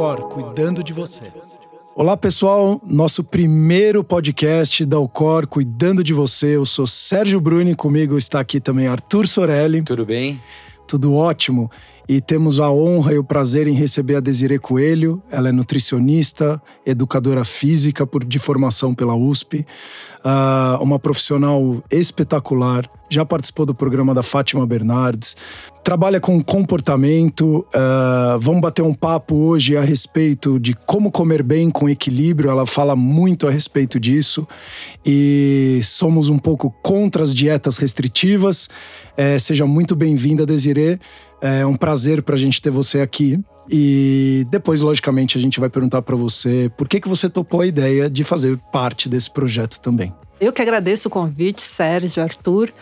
Alcor, cuidando de você. Olá, pessoal. Nosso primeiro podcast da Alcor, cuidando de você. Eu sou Sérgio Bruni, comigo está aqui também Arthur Sorelli. Tudo bem? Tudo ótimo. E temos a honra e o prazer em receber a Desirê Coelho. Ela é nutricionista, educadora física por, de formação pela USP, uh, uma profissional espetacular. Já participou do programa da Fátima Bernardes, trabalha com comportamento. Uh, vamos bater um papo hoje a respeito de como comer bem com equilíbrio. Ela fala muito a respeito disso e somos um pouco contra as dietas restritivas. É, seja muito bem-vinda, Desirê. É um prazer para a gente ter você aqui. E depois, logicamente, a gente vai perguntar para você por que, que você topou a ideia de fazer parte desse projeto também. Eu que agradeço o convite, Sérgio, Arthur.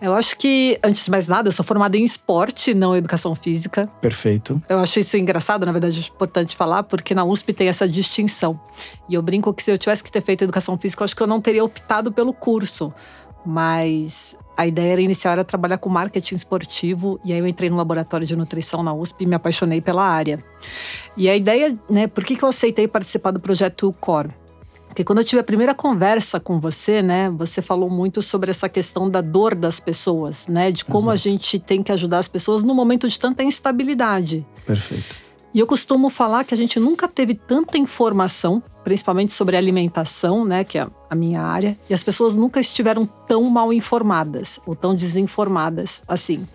Eu acho que, antes de mais nada, eu sou formada em esporte, não educação física. Perfeito. Eu acho isso engraçado, na verdade, é importante falar, porque na USP tem essa distinção. E eu brinco que se eu tivesse que ter feito educação física, eu acho que eu não teria optado pelo curso. Mas a ideia era iniciar a trabalhar com marketing esportivo e aí eu entrei no laboratório de nutrição na USP e me apaixonei pela área. E a ideia, né, por que, que eu aceitei participar do projeto Core? Porque quando eu tive a primeira conversa com você, né, você falou muito sobre essa questão da dor das pessoas, né, de como Exato. a gente tem que ajudar as pessoas no momento de tanta instabilidade. Perfeito. E eu costumo falar que a gente nunca teve tanta informação, principalmente sobre alimentação, né, que é a minha área, e as pessoas nunca estiveram tão mal informadas ou tão desinformadas assim.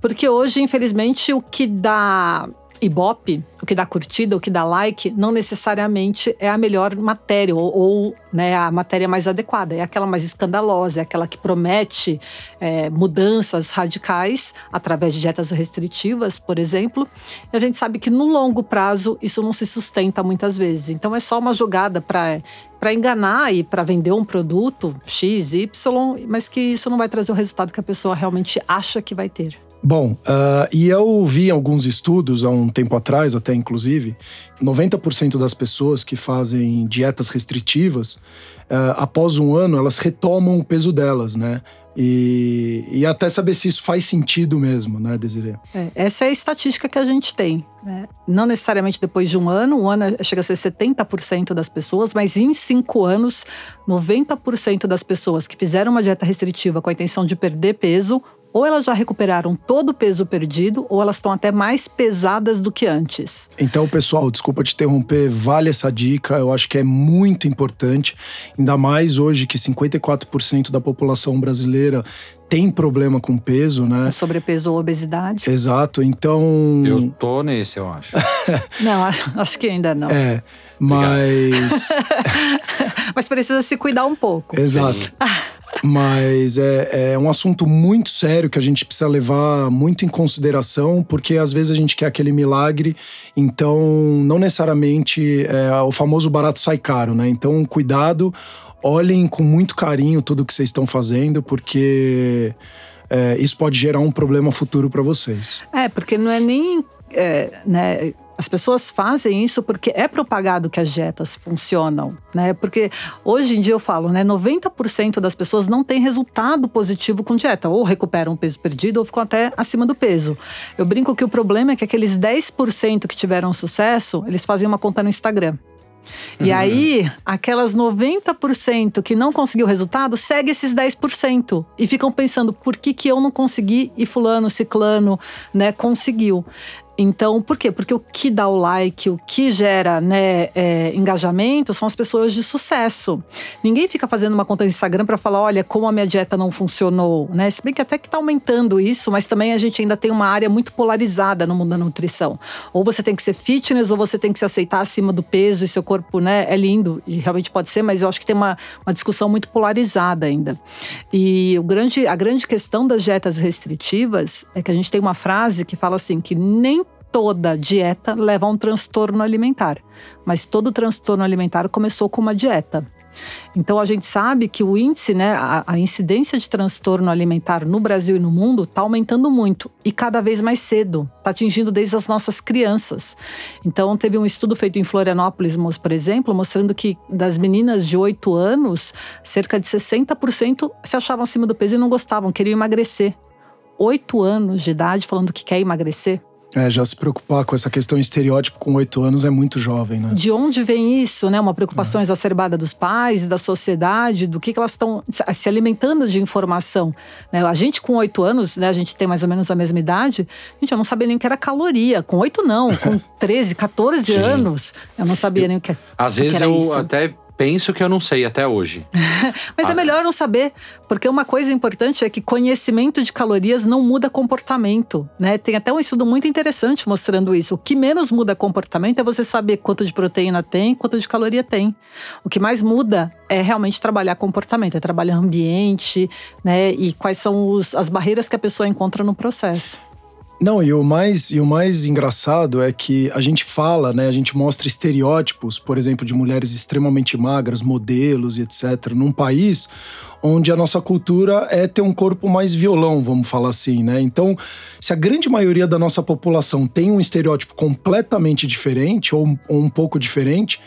Porque hoje, infelizmente, o que dá Ibope, o que dá curtida, o que dá like, não necessariamente é a melhor matéria ou, ou né, a matéria mais adequada. É aquela mais escandalosa, é aquela que promete é, mudanças radicais através de dietas restritivas, por exemplo. E a gente sabe que no longo prazo isso não se sustenta muitas vezes. Então é só uma jogada para para enganar e para vender um produto X, Y, mas que isso não vai trazer o resultado que a pessoa realmente acha que vai ter. Bom, uh, e eu vi alguns estudos há um tempo atrás, até inclusive, 90% das pessoas que fazem dietas restritivas, uh, após um ano, elas retomam o peso delas, né? E, e até saber se isso faz sentido mesmo, né, Desiree? É, essa é a estatística que a gente tem. Né? Não necessariamente depois de um ano, um ano chega a ser 70% das pessoas, mas em cinco anos, 90% das pessoas que fizeram uma dieta restritiva com a intenção de perder peso ou elas já recuperaram todo o peso perdido, ou elas estão até mais pesadas do que antes. Então, pessoal, desculpa te interromper, vale essa dica, eu acho que é muito importante, ainda mais hoje que 54% da população brasileira tem problema com peso, né? Sobrepeso ou obesidade. Exato, então. Eu tô nesse, eu acho. não, acho que ainda não. É, mas. mas precisa se cuidar um pouco. Exato. Mas é, é um assunto muito sério que a gente precisa levar muito em consideração, porque às vezes a gente quer aquele milagre, então não necessariamente é, o famoso barato sai caro, né? Então, cuidado, olhem com muito carinho tudo que vocês estão fazendo, porque é, isso pode gerar um problema futuro para vocês. É, porque não é nem. É, né, as pessoas fazem isso porque é propagado que as dietas funcionam, né? Porque hoje em dia eu falo, né, 90% das pessoas não têm resultado positivo com dieta, ou recuperam o peso perdido ou ficam até acima do peso. Eu brinco que o problema é que aqueles 10% que tiveram sucesso, eles fazem uma conta no Instagram. E uhum. aí, aquelas 90% que não conseguiu o resultado, segue esses 10% e ficam pensando por que, que eu não consegui e fulano, ciclano, né, conseguiu. Então, por quê? Porque o que dá o like, o que gera né, é, engajamento são as pessoas de sucesso. Ninguém fica fazendo uma conta no Instagram para falar, olha, como a minha dieta não funcionou, né? Se bem que até que está aumentando isso, mas também a gente ainda tem uma área muito polarizada no mundo da nutrição. Ou você tem que ser fitness, ou você tem que se aceitar acima do peso e seu corpo, né, é lindo. E realmente pode ser, mas eu acho que tem uma, uma discussão muito polarizada ainda. E o grande, a grande questão das dietas restritivas é que a gente tem uma frase que fala assim, que nem toda dieta leva a um transtorno alimentar, mas todo transtorno alimentar começou com uma dieta. Então a gente sabe que o índice, né, a, a incidência de transtorno alimentar no Brasil e no mundo está aumentando muito e cada vez mais cedo, está atingindo desde as nossas crianças. Então teve um estudo feito em Florianópolis, por exemplo, mostrando que das meninas de 8 anos, cerca de 60% se achavam acima do peso e não gostavam, queriam emagrecer. 8 anos de idade falando que quer emagrecer. É, já se preocupar com essa questão estereótipo com oito anos é muito jovem, né? De onde vem isso, né? Uma preocupação é. exacerbada dos pais da sociedade, do que, que elas estão se alimentando de informação. Né? A gente com oito anos, né? A gente tem mais ou menos a mesma idade, a gente eu não sabia nem o que era caloria. Com oito não, com 13, 14 anos, eu não sabia eu, nem o que, Às o vezes que eu isso. até penso que eu não sei até hoje. Mas é ah. é melhor não saber, porque uma coisa importante é que conhecimento de calorias não muda comportamento, né? Tem até um estudo muito interessante mostrando isso. O que menos muda comportamento é você saber quanto de proteína tem, quanto de caloria tem. O que mais muda é realmente trabalhar comportamento, é trabalhar ambiente, né? E quais são os, as barreiras que a pessoa encontra no processo. Não, e o mais e o mais engraçado é que a gente fala, né, a gente mostra estereótipos, por exemplo, de mulheres extremamente magras, modelos e etc, num país onde a nossa cultura é ter um corpo mais violão, vamos falar assim, né? Então, se a grande maioria da nossa população tem um estereótipo completamente diferente ou, ou um pouco diferente,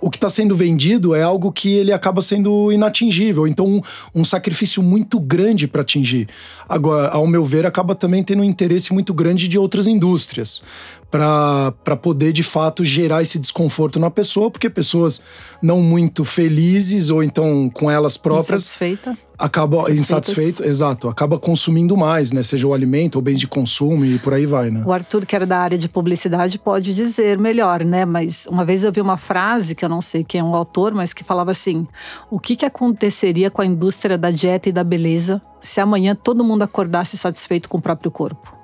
o que está sendo vendido é algo que ele acaba sendo inatingível, então um, um sacrifício muito grande para atingir. Agora, ao meu ver, acaba também tendo um interesse muito grande de outras indústrias para poder de fato gerar esse desconforto na pessoa, porque pessoas não muito felizes ou então com elas próprias Insatisfeita. acaba insatisfeito, exato, acaba consumindo mais, né, seja o alimento ou bens de consumo e por aí vai, né? O Arthur, que era da área de publicidade, pode dizer melhor, né? Mas uma vez eu vi uma frase que eu não sei quem é o autor, mas que falava assim: o que que aconteceria com a indústria da dieta e da beleza se amanhã todo mundo acordasse satisfeito com o próprio corpo?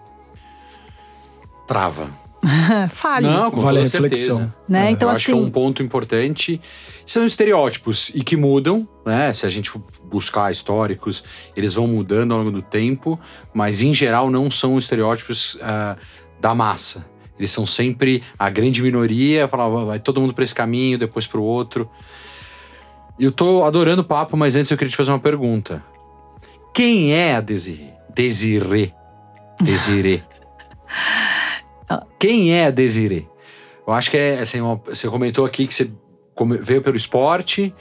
Trava. Fale. Não, com vale toda a reflexão. certeza. Né? É, então, eu assim, acho que é um ponto importante. São estereótipos e que mudam, né? Se a gente buscar históricos, eles vão mudando ao longo do tempo, mas em geral não são estereótipos uh, da massa. Eles são sempre a grande minoria, falava, vai todo mundo para esse caminho, depois para o outro. E eu tô adorando o papo, mas antes eu queria te fazer uma pergunta. Quem é a Desirê? Desirê. Desirê. Quem é a Desiree? Eu acho que é assim, uma, você comentou aqui que você veio pelo esporte.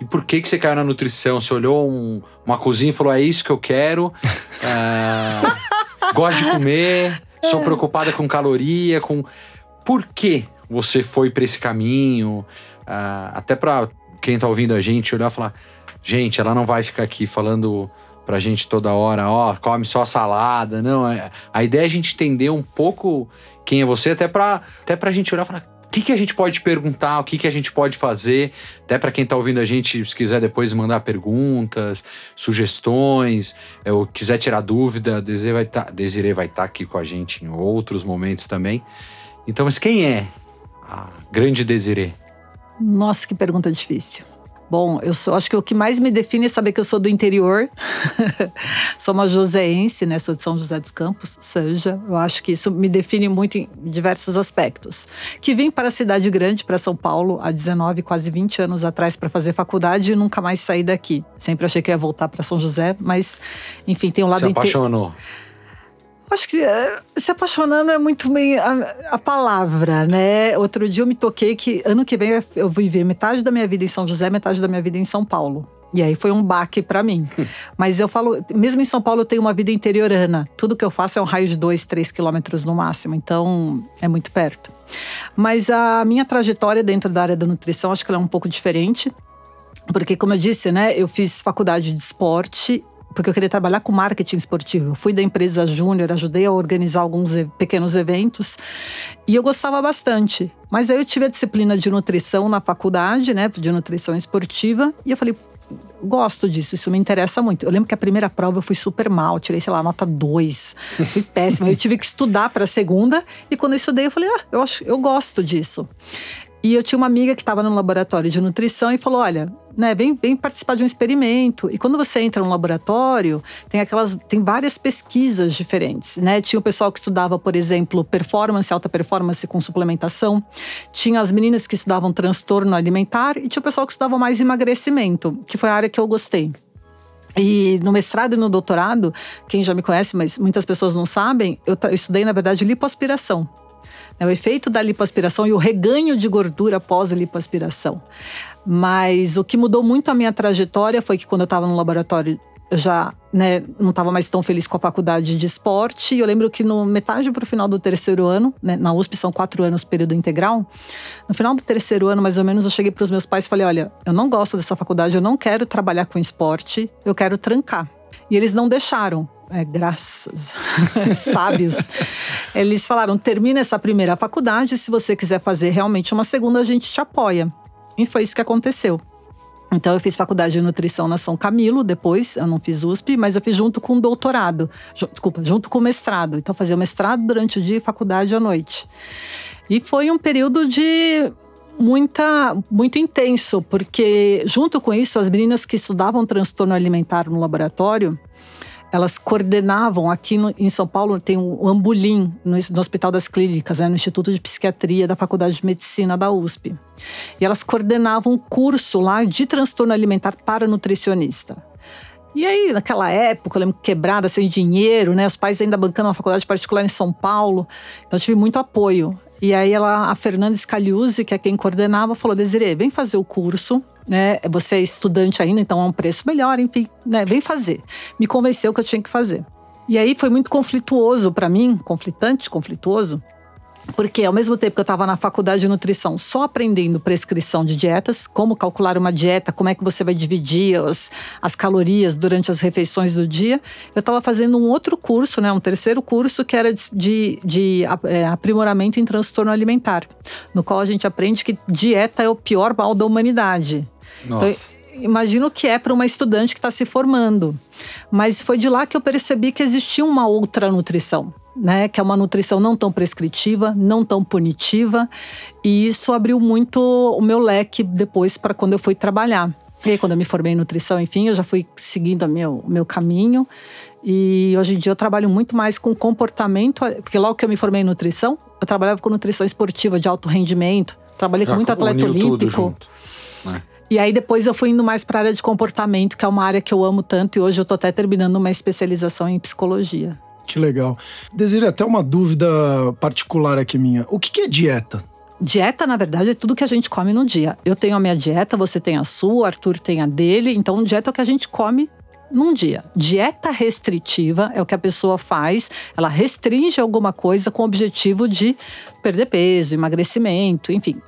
E por que, que você caiu na nutrição? Você olhou um, uma cozinha e falou: é isso que eu quero. uh, gosto de comer, sou preocupada com caloria, com. Por que você foi para esse caminho? Uh, até para quem tá ouvindo a gente olhar e falar: gente, ela não vai ficar aqui falando pra gente toda hora, ó, come só salada. Não, é, a ideia é a gente entender um pouco quem é você, até pra, até pra gente olhar e falar. O que, que a gente pode perguntar, o que, que a gente pode fazer, até para quem está ouvindo a gente, se quiser depois mandar perguntas, sugestões, é, ou quiser tirar dúvida, Desiree vai estar tá, vai tá aqui com a gente em outros momentos também. Então, mas quem é a grande Desiree? Nossa, que pergunta difícil. Bom, eu sou, acho que o que mais me define é saber que eu sou do interior. sou uma joseense, né? Sou de São José dos Campos, Sanja. Eu acho que isso me define muito em diversos aspectos. Que vim para a cidade grande, para São Paulo, há 19, quase 20 anos atrás para fazer faculdade e nunca mais saí daqui. Sempre achei que ia voltar para São José, mas enfim, tem um lado Se apaixonou. Acho que é, se apaixonando é muito bem a, a, palavra, né? Outro dia eu me toquei que ano que vem eu vou viver metade da minha vida em São José, metade da minha vida em São Paulo. E aí foi um baque para mim. Mas eu falo, mesmo em São Paulo eu tenho uma vida interiorana. Tudo que eu faço é um raio de dois, três quilômetros no máximo. Então é muito perto. Mas a minha trajetória dentro da área da nutrição, acho que ela é um pouco diferente. Porque, como eu disse, né, eu fiz faculdade de esporte porque eu queria trabalhar com marketing esportivo. Eu fui da empresa Júnior, ajudei a organizar alguns pequenos eventos e eu gostava bastante. Mas aí eu tive a disciplina de nutrição na faculdade, né, de nutrição esportiva, e eu falei, gosto disso, isso me interessa muito. Eu lembro que a primeira prova eu fui super mal, tirei, sei lá, nota 2. Fui péssima. eu tive que estudar para a segunda, e quando eu estudei, eu falei, ah, eu acho, eu gosto disso. E eu tinha uma amiga que estava no laboratório de nutrição e falou: olha, né, vem, vem participar de um experimento. E quando você entra no laboratório, tem aquelas, tem várias pesquisas diferentes, né? Tinha o pessoal que estudava, por exemplo, performance, alta performance com suplementação. Tinha as meninas que estudavam transtorno alimentar e tinha o pessoal que estudava mais emagrecimento, que foi a área que eu gostei. E no mestrado e no doutorado, quem já me conhece, mas muitas pessoas não sabem, eu, eu estudei, na verdade, lipoaspiração. É o efeito da lipoaspiração e o reganho de gordura após a lipoaspiração. Mas o que mudou muito a minha trajetória foi que quando eu estava no laboratório já né, não estava mais tão feliz com a faculdade de esporte. E eu lembro que no metade para o final do terceiro ano, né, na USP são quatro anos período integral. No final do terceiro ano, mais ou menos, eu cheguei para os meus pais e falei: olha, eu não gosto dessa faculdade, eu não quero trabalhar com esporte, eu quero trancar. E eles não deixaram. É, graças, sábios. Eles falaram: termina essa primeira faculdade, se você quiser fazer realmente uma segunda, a gente te apoia. E foi isso que aconteceu. Então eu fiz faculdade de nutrição na São Camilo, depois eu não fiz USP, mas eu fiz junto com o doutorado, desculpa, junto com o mestrado. Então fazia o mestrado durante o dia e faculdade à noite. E foi um período de muita muito intenso, porque junto com isso as meninas que estudavam transtorno alimentar no laboratório, elas coordenavam aqui no, em São Paulo tem o Ambulim no, no, Hospital das Clínicas, né, no Instituto de Psiquiatria da Faculdade de Medicina da USP. E elas coordenavam um curso lá de transtorno alimentar para nutricionista. E aí, naquela época, eu lembro quebrada, sem dinheiro, né? Os pais ainda bancando uma faculdade particular em São Paulo. Então, eu tive muito apoio. E aí, ela, a Fernanda Scaliuzzi, que é quem coordenava, falou: Desiree, vem fazer o curso né? Você é estudante ainda, então é um preço melhor, enfim, né? Vem fazer. Me convenceu que eu tinha que fazer. E aí foi muito conflituoso para mim, conflitante, conflituoso, porque ao mesmo tempo que eu estava na faculdade de nutrição só aprendendo prescrição de dietas, como calcular uma dieta, como é que você vai dividir as, as calorias durante as refeições do dia, eu estava fazendo um outro curso, né, um terceiro curso que era de, de, de é, aprimoramento em transtorno alimentar, no qual a gente aprende que dieta é o pior mal da humanidade. Nossa. Então, imagino que é para uma estudante que está se formando. Mas foi de lá que eu percebi que existia uma outra nutrição. Né, que é uma nutrição não tão prescritiva, não tão punitiva, e isso abriu muito o meu leque depois para quando eu fui trabalhar. E aí, quando eu me formei em nutrição, enfim, eu já fui seguindo o meu, meu caminho. E hoje em dia eu trabalho muito mais com comportamento, porque logo que eu me formei em nutrição, eu trabalhava com nutrição esportiva de alto rendimento, trabalhei já com muito atleta olímpico. Né? E aí depois eu fui indo mais para a área de comportamento, que é uma área que eu amo tanto, e hoje eu tô até terminando uma especialização em psicologia. Que legal. Desire, até uma dúvida particular aqui minha. O que, que é dieta? Dieta, na verdade, é tudo que a gente come no dia. Eu tenho a minha dieta, você tem a sua, o Arthur tem a dele. Então, dieta é o que a gente come num dia. Dieta restritiva é o que a pessoa faz, ela restringe alguma coisa com o objetivo de perder peso, emagrecimento, enfim.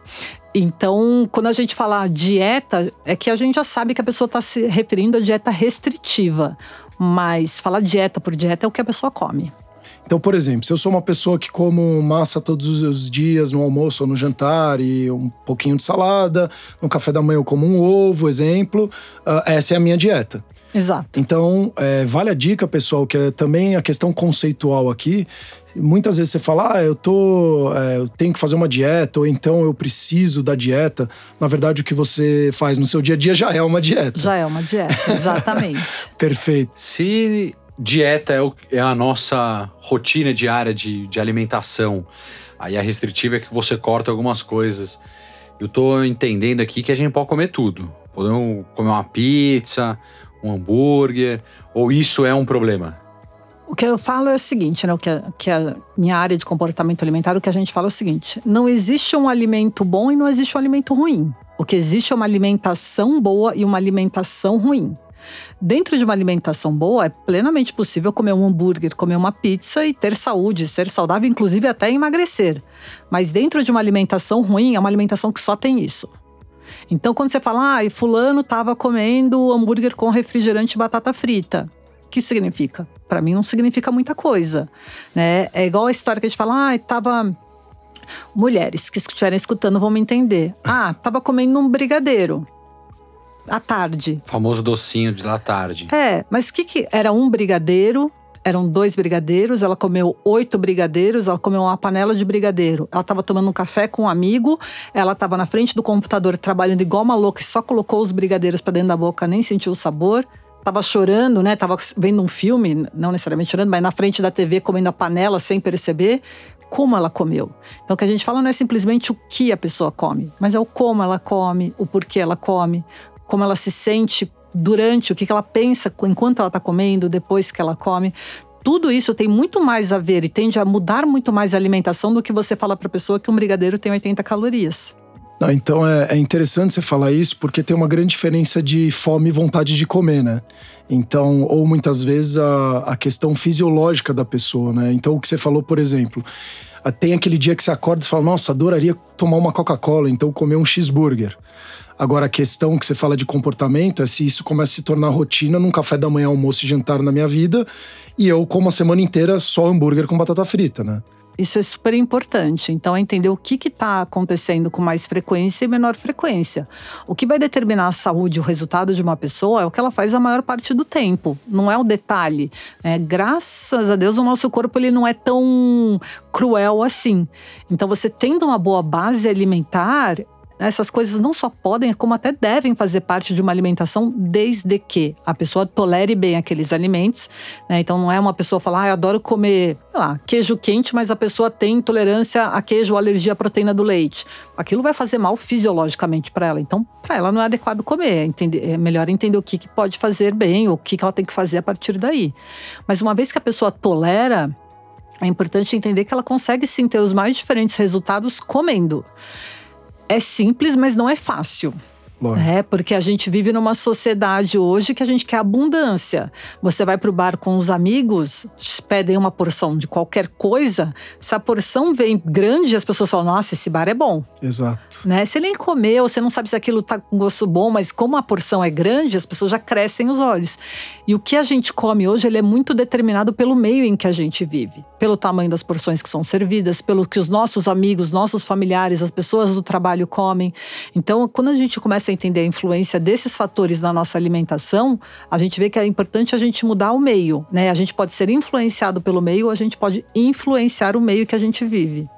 Então, quando a gente fala dieta, é que a gente já sabe que a pessoa está se referindo à dieta restritiva. Mas falar dieta por dieta é o que a pessoa come. Então, por exemplo, se eu sou uma pessoa que como massa todos os dias no almoço ou no jantar e um pouquinho de salada, no café da manhã eu como um ovo, exemplo, uh, essa é a minha dieta. Exato. Então, é, vale a dica, pessoal, que é também a questão conceitual aqui. Muitas vezes você fala, ah, eu tô, é, eu tenho que fazer uma dieta, ou então eu preciso da dieta. Na verdade, o que você faz no seu dia a dia já é uma dieta. Já é uma dieta, exatamente. Perfeito. Se dieta é, o, é, a nossa rotina diária de, de alimentação, aí a restritiva é que você corta algumas coisas. Eu tô entendendo aqui que a gente pode comer tudo. Podemos comer uma pizza, um hambúrguer, ou isso é um problema? O que eu falo é o seguinte, né? O que, a, que a minha área de comportamento alimentar, o que a gente fala é o seguinte: não existe um alimento bom e não existe um alimento ruim. O que existe é uma alimentação boa e uma alimentação ruim. Dentro de uma alimentação boa, é plenamente possível comer um hambúrguer, comer uma pizza e ter saúde, ser saudável, inclusive até emagrecer. Mas dentro de uma alimentação ruim, é uma alimentação que só tem isso. Então, quando você fala, ah, fulano estava comendo hambúrguer com refrigerante e batata frita. O que significa? Para mim não significa muita coisa, né? É igual a história que a gente fala, ah, estava mulheres que estiverem escutando vão me entender. Ah, estava comendo um brigadeiro à tarde. famoso docinho de lá tarde. É, mas o que que era um brigadeiro eram dois brigadeiros, ela comeu oito brigadeiros, ela comeu uma panela de brigadeiro. Ela estava tomando um café com um amigo, ela estava na frente do computador trabalhando igual uma louca e só colocou os brigadeiros para dentro da boca, nem sentiu o sabor. Tava chorando, né? Tava vendo um filme, não necessariamente chorando, mas na frente da TV comendo a panela sem perceber como ela comeu. Então, o que a gente fala não é simplesmente o que a pessoa come, mas é o como ela come, o porquê ela come, como ela se sente durante, o que ela pensa enquanto ela está comendo, depois que ela come. Tudo isso tem muito mais a ver e tende a mudar muito mais a alimentação do que você fala para a pessoa que um brigadeiro tem 80 calorias. Então é, é, interessante você falar isso porque tem uma grande diferença de fome e vontade de comer, né? Então, ou muitas vezes a, a questão fisiológica da pessoa, né? Então, o que você falou, por exemplo, tem aquele dia que você acorda e fala: Nossa, adoraria tomar uma Coca-Cola, então comer um cheeseburger. Agora, a questão que você fala de comportamento é se isso começa a se tornar rotina num café da manhã, almoço e jantar na minha vida, e eu como a semana inteira só hambúrguer com batata frita, né? Isso é super importante. Então, é entender o que está acontecendo com mais frequência e menor frequência. O que vai determinar a saúde, o resultado de uma pessoa, é o que ela faz a maior parte do tempo. Não é o detalhe. É, graças a Deus, o nosso corpo ele não é tão cruel assim. Então, você tendo uma boa base alimentar, essas coisas não só podem, como até devem fazer parte de uma alimentação, desde que a pessoa tolere bem aqueles alimentos. Né? Então não é uma pessoa falar, ah, eu adoro comer, lá, queijo quente, mas a pessoa tem intolerância a queijo ou alergia à proteína do leite. Aquilo vai fazer mal fisiologicamente para ela. Então, para ela não é adequado comer. É entender, é melhor entender o que, que pode fazer bem, o que, que ela tem que fazer a partir daí. Mas uma vez que a pessoa tolera, é importante entender que ela consegue sim ter os mais diferentes resultados comendo. É simples, mas não é fácil. É, porque a gente vive numa sociedade hoje que a gente quer abundância. Você vai para o bar com os amigos, pedem uma porção de qualquer coisa. Se a porção vem grande, as pessoas falam: Nossa, esse bar é bom. Exato. Né? Você nem comeu, você não sabe se aquilo está com gosto bom, mas como a porção é grande, as pessoas já crescem os olhos. E o que a gente come hoje, ele é muito determinado pelo meio em que a gente vive, pelo tamanho das porções que são servidas, pelo que os nossos amigos, nossos familiares, as pessoas do trabalho comem. Então, quando a gente começa começa a entender a influência desses fatores na nossa alimentação, a gente vê que é importante a gente mudar o meio, né? A gente pode ser influenciado pelo meio ou a gente pode influenciar o meio que a gente vive.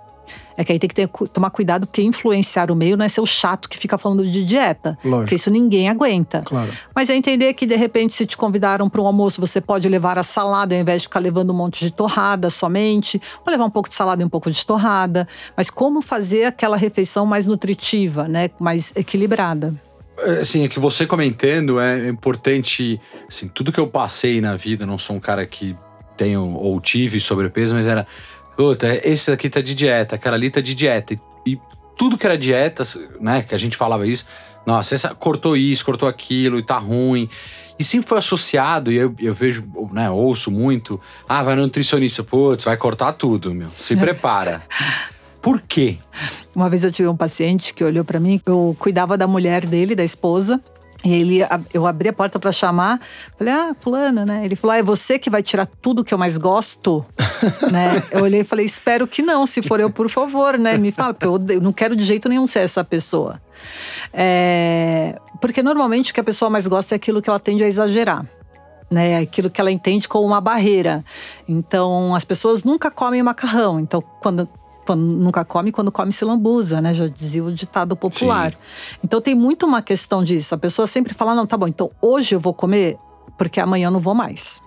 É que aí tem que ter, tomar cuidado, porque influenciar o meio não é ser o chato que fica falando de dieta. Lógico. Porque isso ninguém aguenta. Claro. Mas é entender que, de repente, se te convidaram para um almoço, você pode levar a salada, ao invés de ficar levando um monte de torrada somente. Ou levar um pouco de salada e um pouco de torrada. Mas como fazer aquela refeição mais nutritiva, né? Mais equilibrada. É, assim, é que você comentando é importante, assim, tudo que eu passei na vida, não sou um cara que tenho ou tive sobrepeso, mas era Puta, esse aqui tá de dieta, aquela ali tá de dieta. E, e tudo que era dieta, né, que a gente falava isso, nossa, essa cortou isso, cortou aquilo e tá ruim. E sempre foi associado, e eu, eu vejo, né, ouço muito, ah, vai no nutricionista, putz, vai cortar tudo, meu. Se prepara. Por quê? Uma vez eu tive um paciente que olhou para mim, eu cuidava da mulher dele, da esposa, e ele, eu abri a porta para chamar, falei, ah, fulano, né? Ele falou, ah, é você que vai tirar tudo que eu mais gosto, né? Eu olhei e falei, espero que não, se for eu, por favor, né? Me fala, porque eu, eu não quero de jeito nenhum ser essa pessoa. É, porque normalmente o que a pessoa mais gosta é aquilo que ela tende a exagerar. Né, aquilo que ela entende como uma barreira. Então, as pessoas nunca comem macarrão. Então, quando quando nunca come, quando come se lambuza, né? Já dizia o ditado popular. Sim. Então tem muito uma questão disso. A pessoa sempre fala: não, tá bom, então hoje eu vou comer, porque amanhã eu não vou mais.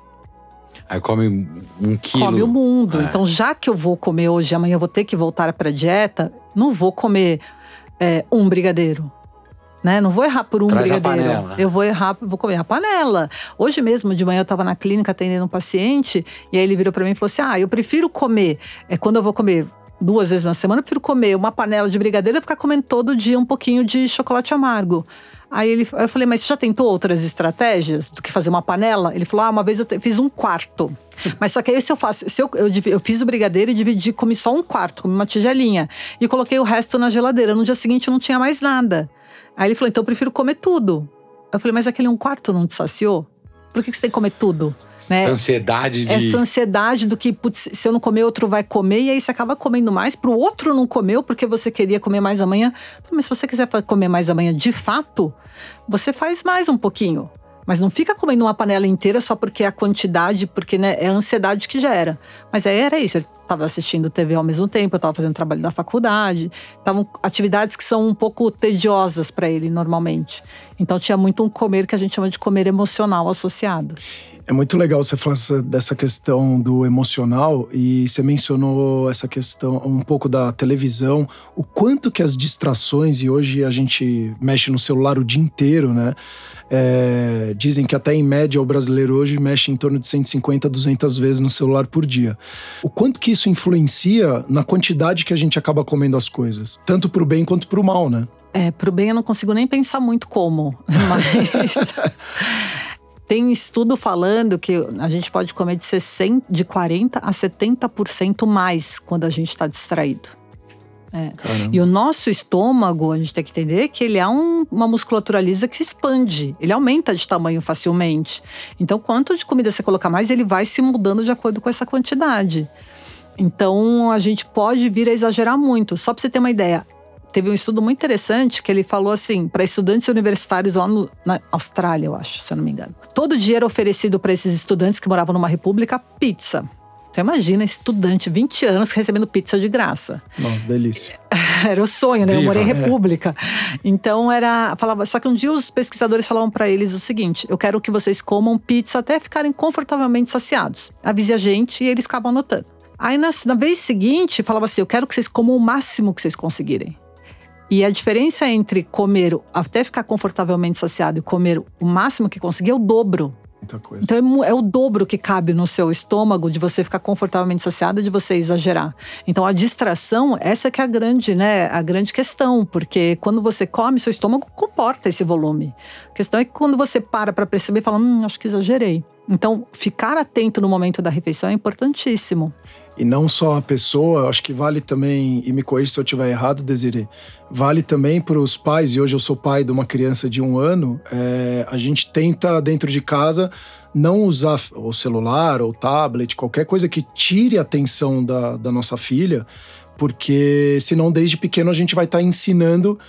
Aí come um quilo. Come o mundo. É. Então, já que eu vou comer hoje, amanhã eu vou ter que voltar para dieta, não vou comer é, um brigadeiro. Né? Não vou errar por um Traz brigadeiro. Eu vou errar, vou comer a panela. Hoje mesmo, de manhã, eu estava na clínica atendendo um paciente, e aí ele virou para mim e falou assim: Ah, eu prefiro comer. É, quando eu vou comer duas vezes na semana, eu prefiro comer uma panela de brigadeiro e ficar comendo todo dia um pouquinho de chocolate amargo. Aí ele, eu falei, mas você já tentou outras estratégias do que fazer uma panela? Ele falou, ah, uma vez eu te, fiz um quarto. Mas só que aí se eu faço, se eu, eu, eu, fiz o brigadeiro e dividi, comi só um quarto, comi uma tigelinha. E coloquei o resto na geladeira. No dia seguinte eu não tinha mais nada. Aí ele falou, então eu prefiro comer tudo. Eu falei, mas aquele um quarto não te saciou? Por que, que você tem que comer tudo? Né? Essa ansiedade de. Essa ansiedade do que, putz, se eu não comer, outro vai comer, e aí você acaba comendo mais, pro outro não comeu porque você queria comer mais amanhã. Mas se você quiser comer mais amanhã de fato, você faz mais um pouquinho. Mas não fica comendo uma panela inteira só porque é a quantidade, porque né, é a ansiedade que gera. Mas aí era isso. Ele estava assistindo TV ao mesmo tempo, eu estava fazendo trabalho da faculdade. Estavam atividades que são um pouco tediosas para ele normalmente. Então tinha muito um comer que a gente chama de comer emocional associado. É muito legal você falar dessa questão do emocional e você mencionou essa questão um pouco da televisão, o quanto que as distrações, e hoje a gente mexe no celular o dia inteiro, né? É, dizem que até em média o brasileiro hoje mexe em torno de 150 a 200 vezes no celular por dia. O quanto que isso influencia na quantidade que a gente acaba comendo as coisas, tanto para o bem quanto para o mal, né? É, pro bem eu não consigo nem pensar muito como, mas tem estudo falando que a gente pode comer de, 60, de 40 a 70% mais quando a gente está distraído. É. E o nosso estômago, a gente tem que entender que ele é um, uma musculatura lisa que se expande, ele aumenta de tamanho facilmente. Então, quanto de comida você colocar mais, ele vai se mudando de acordo com essa quantidade. Então, a gente pode vir a exagerar muito. Só para você ter uma ideia, teve um estudo muito interessante que ele falou assim, para estudantes universitários lá no, na Austrália, eu acho, se eu não me engano. Todo dia era oferecido para esses estudantes que moravam numa república pizza. Você imagina, estudante, 20 anos, recebendo pizza de graça. Nossa, delícia. era o sonho, né? Viva, eu morei em é. República. É. Então era. Falava, só que um dia os pesquisadores falavam para eles o seguinte: eu quero que vocês comam pizza até ficarem confortavelmente saciados. Avise a gente e eles acabam anotando. Aí na, na vez seguinte, falava assim: eu quero que vocês comam o máximo que vocês conseguirem. E a diferença entre comer até ficar confortavelmente saciado e comer o máximo que conseguir é o dobro. Muita coisa. Então é, é, o dobro que cabe no seu estômago de você ficar confortavelmente saciado de você exagerar. Então a distração, essa que é a grande, né, a grande questão, porque quando você come, seu estômago comporta esse volume. A questão é que quando você para para perceber, fala, hum, acho que exagerei. Então ficar atento no momento da refeição é importantíssimo. E não só a pessoa, acho que vale também, e me corrija se eu estiver errado, Desiree, vale também para os pais, e hoje eu sou pai de uma criança de um ano, é, a gente tenta dentro de casa não usar o celular ou tablet, qualquer coisa que tire a atenção da, da nossa filha, porque senão desde pequeno a gente vai estar tá ensinando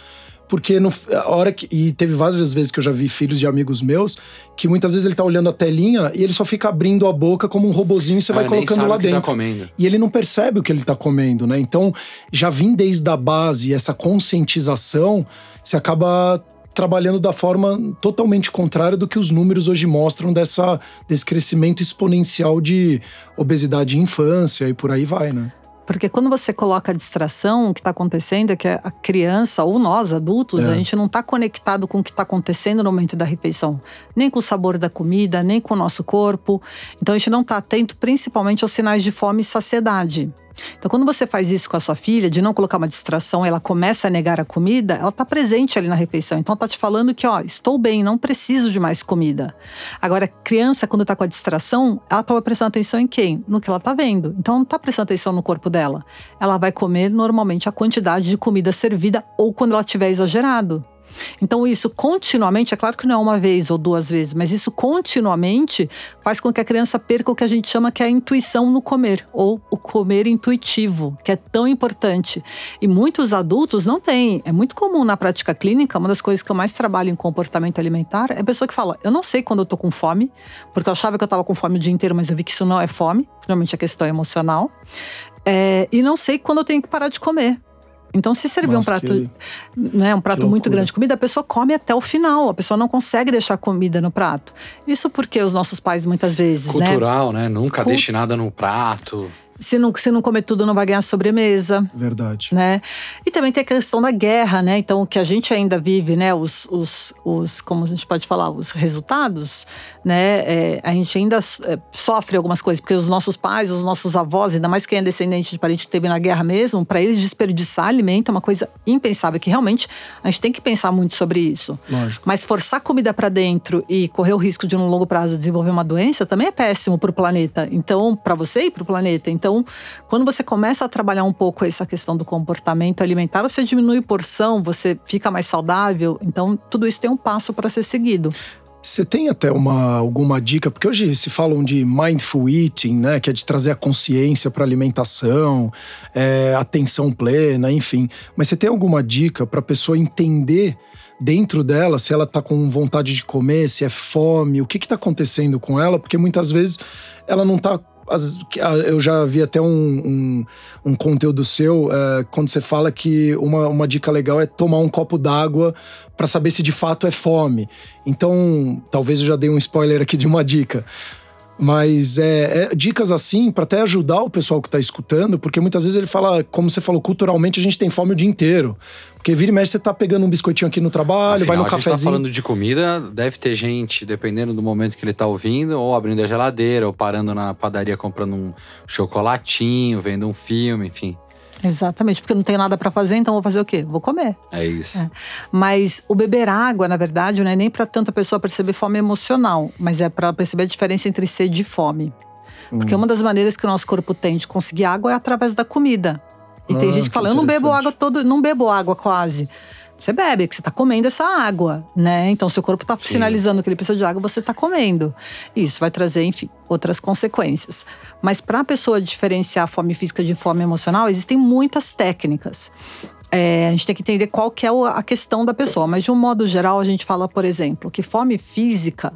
porque no, a hora que. E teve várias vezes que eu já vi filhos de amigos meus que muitas vezes ele tá olhando a telinha e ele só fica abrindo a boca como um robozinho e você ah, vai colocando lá tá dentro. Tá e ele não percebe o que ele tá comendo, né? Então, já vim desde a base essa conscientização, você acaba trabalhando da forma totalmente contrária do que os números hoje mostram dessa, desse crescimento exponencial de obesidade em infância e por aí vai, né? Porque quando você coloca a distração, o que está acontecendo é que a criança ou nós, adultos, é. a gente não está conectado com o que está acontecendo no momento da refeição. Nem com o sabor da comida, nem com o nosso corpo. Então a gente não está atento principalmente aos sinais de fome e saciedade. Então, quando você faz isso com a sua filha, de não colocar uma distração, ela começa a negar a comida, ela está presente ali na refeição. Então, está te falando que, ó, estou bem, não preciso de mais comida. Agora, criança, quando está com a distração, ela está prestando atenção em quem? No que ela está vendo. Então, não está prestando atenção no corpo dela. Ela vai comer normalmente a quantidade de comida servida ou quando ela tiver exagerado. Então, isso continuamente, é claro que não é uma vez ou duas vezes, mas isso continuamente faz com que a criança perca o que a gente chama que é a intuição no comer, ou o comer intuitivo, que é tão importante. E muitos adultos não têm. É muito comum na prática clínica, uma das coisas que eu mais trabalho em comportamento alimentar é a pessoa que fala: Eu não sei quando eu tô com fome, porque eu achava que eu tava com fome o dia inteiro, mas eu vi que isso não é fome, normalmente a questão é emocional. É, e não sei quando eu tenho que parar de comer. Então, se servir Nossa, um prato, que, né, um prato muito grande de comida, a pessoa come até o final. A pessoa não consegue deixar comida no prato. Isso porque os nossos pais muitas vezes, né? Cultural, né? né? Nunca Cult... deixe nada no prato se não, se não comer tudo, não vai ganhar sobremesa. Verdade. Né? E também tem a questão da guerra, né? Então, o que a gente ainda vive, né? Os, os, os como a gente pode falar, os resultados, né? É, a gente ainda é, sofre algumas coisas, porque os nossos pais, os nossos avós, ainda mais quem é descendente de parente que teve na guerra mesmo, para eles desperdiçar alimento é uma coisa impensável, que realmente a gente tem que pensar muito sobre isso. Lógico. Mas forçar comida para dentro e correr o risco de, no longo prazo, desenvolver uma doença também é péssimo para o planeta. Então, para você e para o planeta. Então, quando você começa a trabalhar um pouco essa questão do comportamento alimentar, você diminui porção, você fica mais saudável. Então, tudo isso tem um passo para ser seguido. Você tem até uma, alguma dica? Porque hoje se falam de mindful eating, né? Que é de trazer a consciência para alimentação, é, atenção plena, enfim. Mas você tem alguma dica para a pessoa entender dentro dela se ela está com vontade de comer, se é fome, o que está acontecendo com ela? Porque muitas vezes ela não está eu já vi até um, um, um conteúdo seu é, quando você fala que uma, uma dica legal é tomar um copo d'água para saber se de fato é fome. Então, talvez eu já dei um spoiler aqui de uma dica. Mas é, é, dicas assim para até ajudar o pessoal que está escutando, porque muitas vezes ele fala, como você falou, culturalmente a gente tem fome o dia inteiro. Porque vira e mexe, você tá pegando um biscoitinho aqui no trabalho, Afinal, vai no cafezinho. A gente tá falando de comida, deve ter gente, dependendo do momento que ele tá ouvindo, ou abrindo a geladeira, ou parando na padaria comprando um chocolatinho, vendo um filme, enfim. Exatamente, porque eu não tenho nada para fazer, então vou fazer o quê? Vou comer. É isso. É. Mas o beber água, na verdade, não é nem para tanto a pessoa perceber fome emocional, mas é para perceber a diferença entre sede e fome. Porque hum. uma das maneiras que o nosso corpo tem de conseguir água é através da comida. E ah, tem gente que fala, eu não bebo água todo, não bebo água quase. Você bebe, que você está comendo essa água, né? Então, seu corpo está sinalizando que ele precisa de água, você está comendo. Isso vai trazer, enfim, outras consequências. Mas para a pessoa diferenciar fome física de fome emocional, existem muitas técnicas. É, a gente tem que entender qual que é a questão da pessoa. Mas, de um modo geral, a gente fala, por exemplo, que fome física,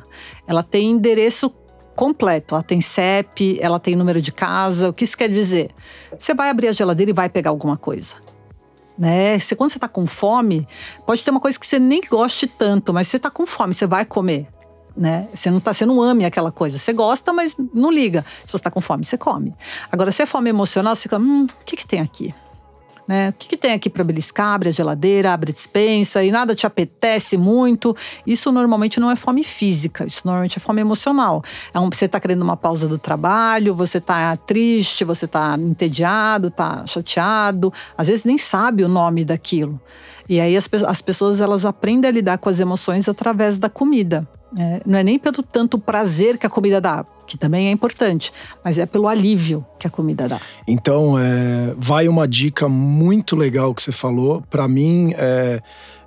ela tem endereço completo. Ela tem CEP, ela tem número de casa. O que isso quer dizer? Você vai abrir a geladeira e vai pegar alguma coisa. Né? Você, quando você está com fome, pode ter uma coisa que você nem goste tanto, mas você está com fome, você vai comer. Né? Você não tá, você não ame aquela coisa. Você gosta, mas não liga. Se você está com fome, você come. Agora, se é fome emocional, você fica, hum, o que, que tem aqui? Né? O que, que tem aqui para beliscar? Abre a geladeira, abre a dispensa e nada te apetece muito. Isso normalmente não é fome física, isso normalmente é fome emocional. É um, você está querendo uma pausa do trabalho, você está triste, você está entediado, está chateado, às vezes nem sabe o nome daquilo. E aí as, as pessoas elas aprendem a lidar com as emoções através da comida. É, não é nem pelo tanto prazer que a comida dá, que também é importante, mas é pelo alívio que a comida dá. Então, é, vai uma dica muito legal que você falou. Para mim, é,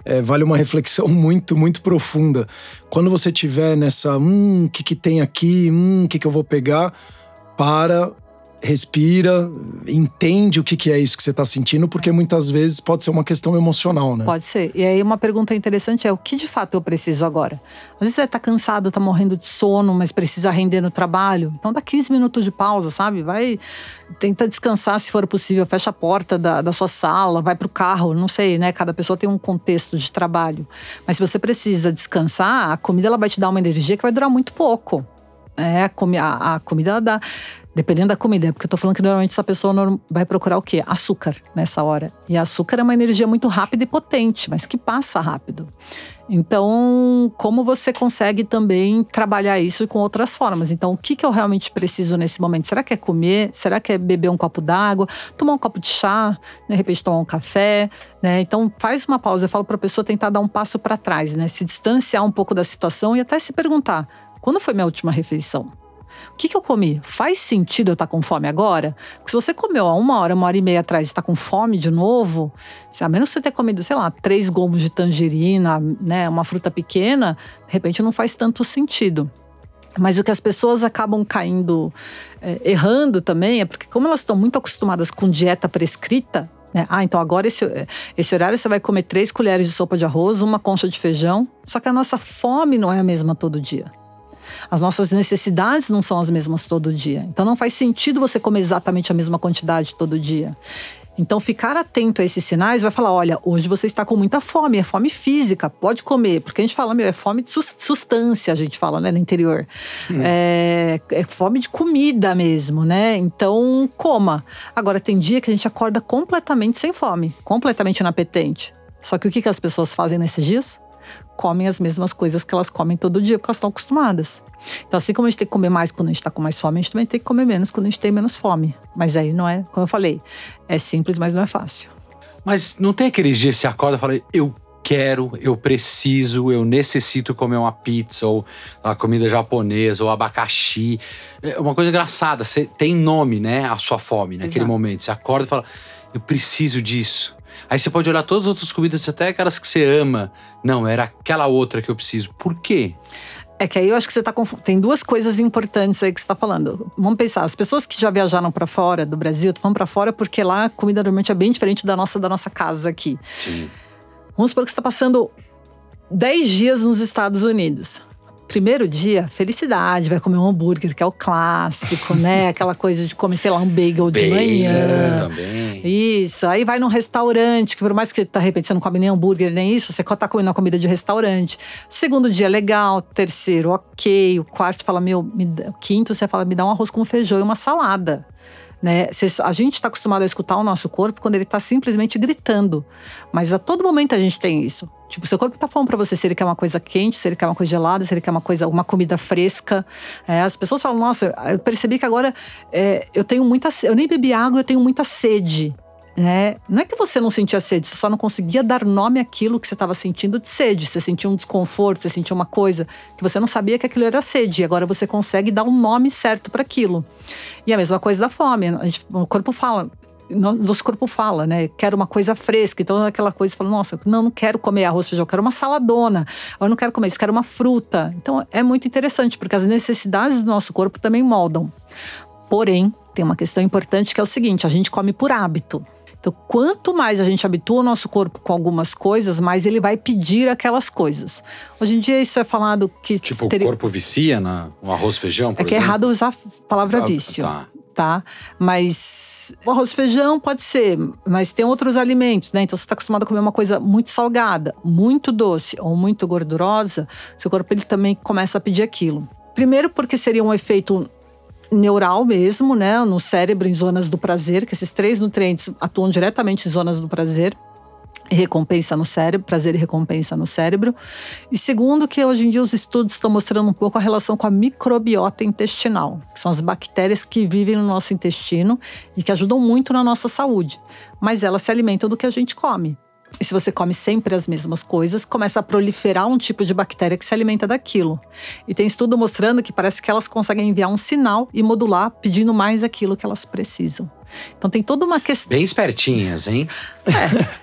é, vale uma reflexão muito, muito profunda. Quando você tiver nessa, hum, o que, que tem aqui, hum, o que, que eu vou pegar, para respira, entende o que, que é isso que você está sentindo, porque muitas vezes pode ser uma questão emocional, né? Pode ser. E aí uma pergunta interessante é o que de fato eu preciso agora? Às vezes você está cansado, está morrendo de sono, mas precisa render no trabalho. Então dá 15 minutos de pausa, sabe? Vai, tenta descansar se for possível, fecha a porta da, da sua sala, vai para o carro, não sei, né? Cada pessoa tem um contexto de trabalho. Mas se você precisa descansar, a comida ela vai te dar uma energia que vai durar muito pouco. É, a, a comida ela dá Dependendo da comida, porque eu tô falando que normalmente essa pessoa vai procurar o quê? Açúcar nessa hora. E açúcar é uma energia muito rápida e potente, mas que passa rápido. Então, como você consegue também trabalhar isso com outras formas? Então, o que, que eu realmente preciso nesse momento? Será que é comer? Será que é beber um copo d'água? Tomar um copo de chá? De repente, tomar um café? Né? Então, faz uma pausa. Eu falo para a pessoa tentar dar um passo para trás, né? se distanciar um pouco da situação e até se perguntar: quando foi minha última refeição? O que, que eu comi? Faz sentido eu estar tá com fome agora? Porque se você comeu há uma hora, uma hora e meia atrás e está com fome de novo, se, a menos você ter comido, sei lá, três gomos de tangerina, né, uma fruta pequena, de repente não faz tanto sentido. Mas o que as pessoas acabam caindo, é, errando também, é porque, como elas estão muito acostumadas com dieta prescrita, né? Ah, então agora esse, esse horário você vai comer três colheres de sopa de arroz, uma concha de feijão. Só que a nossa fome não é a mesma todo dia. As nossas necessidades não são as mesmas todo dia. Então não faz sentido você comer exatamente a mesma quantidade todo dia. Então, ficar atento a esses sinais vai falar: olha, hoje você está com muita fome, é fome física, pode comer. Porque a gente fala, meu, é fome de substância, a gente fala, né, no interior. Hum. É, é, fome de comida mesmo, né? Então, coma. Agora, tem dia que a gente acorda completamente sem fome, completamente inapetente. Só que o que, que as pessoas fazem nesses dias? Comem as mesmas coisas que elas comem todo dia, porque elas estão acostumadas. Então, assim como a gente tem que comer mais quando a gente está com mais fome, a gente também tem que comer menos quando a gente tem menos fome. Mas aí não é, como eu falei, é simples, mas não é fácil. Mas não tem aqueles dias que você acorda e fala, eu quero, eu preciso, eu necessito comer uma pizza ou uma comida japonesa ou abacaxi. É uma coisa engraçada, você tem nome, né? A sua fome naquele Exato. momento. Você acorda e fala, eu preciso disso. Aí você pode olhar todas as outras comidas, até aquelas que você ama. Não, era aquela outra que eu preciso. Por quê? É que aí eu acho que você tá Tem duas coisas importantes aí que você está falando. Vamos pensar, as pessoas que já viajaram para fora do Brasil, vão para fora porque lá a comida normalmente é bem diferente da nossa da nossa casa aqui. Sim. Vamos supor que você está passando 10 dias nos Estados Unidos primeiro dia, felicidade, vai comer um hambúrguer, que é o clássico, né? Aquela coisa de comer, sei lá, um bagel de manhã. Também. Isso. Aí vai num restaurante, que por mais que de repente você não come nem hambúrguer nem isso, você tá comendo uma comida de restaurante. Segundo dia, legal. Terceiro, ok. O quarto, você fala, meu, me... o quinto, você fala, me dá um arroz com feijão e uma salada. Né? A gente está acostumado a escutar o nosso corpo quando ele está simplesmente gritando. Mas a todo momento a gente tem isso. Tipo, seu corpo está falando para você se ele quer uma coisa quente, se ele quer uma coisa gelada, se ele quer uma coisa, uma comida fresca. É, as pessoas falam, nossa, eu percebi que agora é, eu tenho muita, eu nem bebi água, eu tenho muita sede. Né? Não é que você não sentia sede, você só não conseguia dar nome àquilo que você estava sentindo de sede. Você sentia um desconforto, você sentia uma coisa que você não sabia que aquilo era sede. E agora você consegue dar um nome certo para aquilo. E a mesma coisa da fome. O corpo fala, nosso corpo fala, né? Quero uma coisa fresca. Então, aquela coisa, fala, nossa, não, não quero comer arroz feijão, eu quero uma saladona. Eu não quero comer isso, quero uma fruta. Então, é muito interessante, porque as necessidades do nosso corpo também moldam. Porém, tem uma questão importante que é o seguinte: a gente come por hábito. Então, quanto mais a gente habitua o nosso corpo com algumas coisas, mais ele vai pedir aquelas coisas. Hoje em dia, isso é falado que. Tipo, teria... o corpo vicia na, no arroz feijão, por É que é errado usar a palavra ah, vício. Tá. Tá? Mas o arroz feijão pode ser, mas tem outros alimentos, né? Então você está acostumado a comer uma coisa muito salgada, muito doce ou muito gordurosa, seu corpo ele também começa a pedir aquilo. Primeiro, porque seria um efeito neural mesmo, né, no cérebro, em zonas do prazer, que esses três nutrientes atuam diretamente em zonas do prazer recompensa no cérebro, prazer e recompensa no cérebro. E segundo, que hoje em dia os estudos estão mostrando um pouco a relação com a microbiota intestinal, que são as bactérias que vivem no nosso intestino e que ajudam muito na nossa saúde. Mas elas se alimentam do que a gente come. E se você come sempre as mesmas coisas, começa a proliferar um tipo de bactéria que se alimenta daquilo. E tem estudo mostrando que parece que elas conseguem enviar um sinal e modular pedindo mais aquilo que elas precisam. Então tem toda uma questão. Bem espertinhas, hein?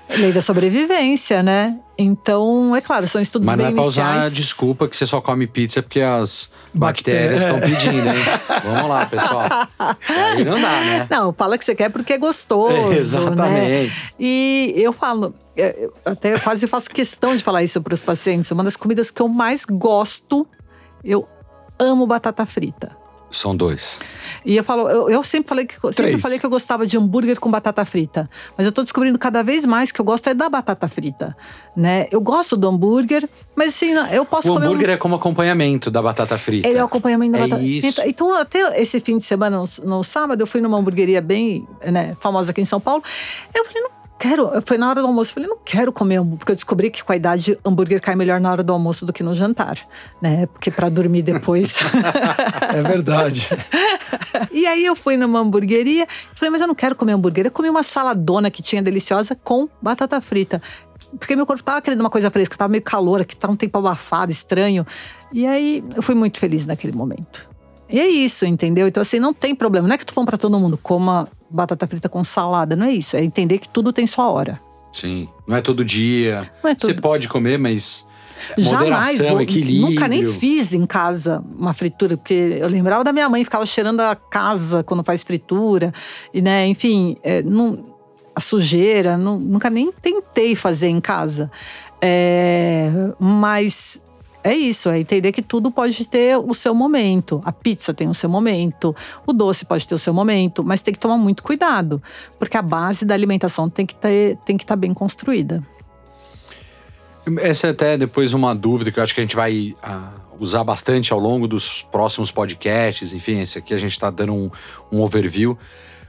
É, lei da sobrevivência, né? Então, é claro, são estudos Mas bem não é pra iniciais. usar a desculpa que você só come pizza porque as bactérias estão pedindo, hein? Vamos lá, pessoal. Aí não dá, né? Não, fala que você quer porque é gostoso, Exatamente. né? E eu falo, é, eu até quase faço questão de falar isso para os pacientes. Uma das comidas que eu mais gosto, eu amo batata frita. São dois. E eu falo, eu, eu sempre falei que sempre falei que eu gostava de hambúrguer com batata frita, mas eu tô descobrindo cada vez mais que eu gosto é da batata frita, né? Eu gosto do hambúrguer, mas assim, eu posso O comer um- hambúrguer é como acompanhamento da batata frita. ele é o acompanhamento da É batata. isso. Então, então, até esse fim de semana, no, no sábado, eu fui numa hamburgueria bem né, famosa aqui em São Paulo. Eu falei, não quero. Foi na hora do almoço. Eu falei, não quero comer hambúrguer. Porque eu descobri que com a idade, hambúrguer cai melhor na hora do almoço do que no jantar. Né? Porque para dormir depois. É verdade. e aí eu fui numa hamburgueria. Falei, mas eu não quero comer hambúrguer. Eu comi uma saladona que tinha deliciosa com batata frita. Porque meu corpo tava querendo uma coisa fresca, tava meio calor, aqui tá um tempo abafado, estranho. E aí eu fui muito feliz naquele momento. E é isso, entendeu? Então, assim, não tem problema. Não é que tu falando pra todo mundo, coma batata frita com salada. Não é isso. É entender que tudo tem sua hora. Sim. Não é todo dia. Não é Você pode comer, mas Jamais, vou- equilíbrio. nunca nem fiz em casa uma fritura, porque eu lembrava da minha mãe, ficava cheirando a casa quando faz fritura, e né, enfim, é, não- a sujeira, não- nunca nem tentei fazer em casa. É, mas é isso, é entender que tudo pode ter o seu momento. A pizza tem o seu momento, o doce pode ter o seu momento, mas tem que tomar muito cuidado, porque a base da alimentação tem que estar bem construída. Essa é até depois uma dúvida que eu acho que a gente vai ah, usar bastante ao longo dos próximos podcasts. Enfim, esse aqui a gente está dando um, um overview.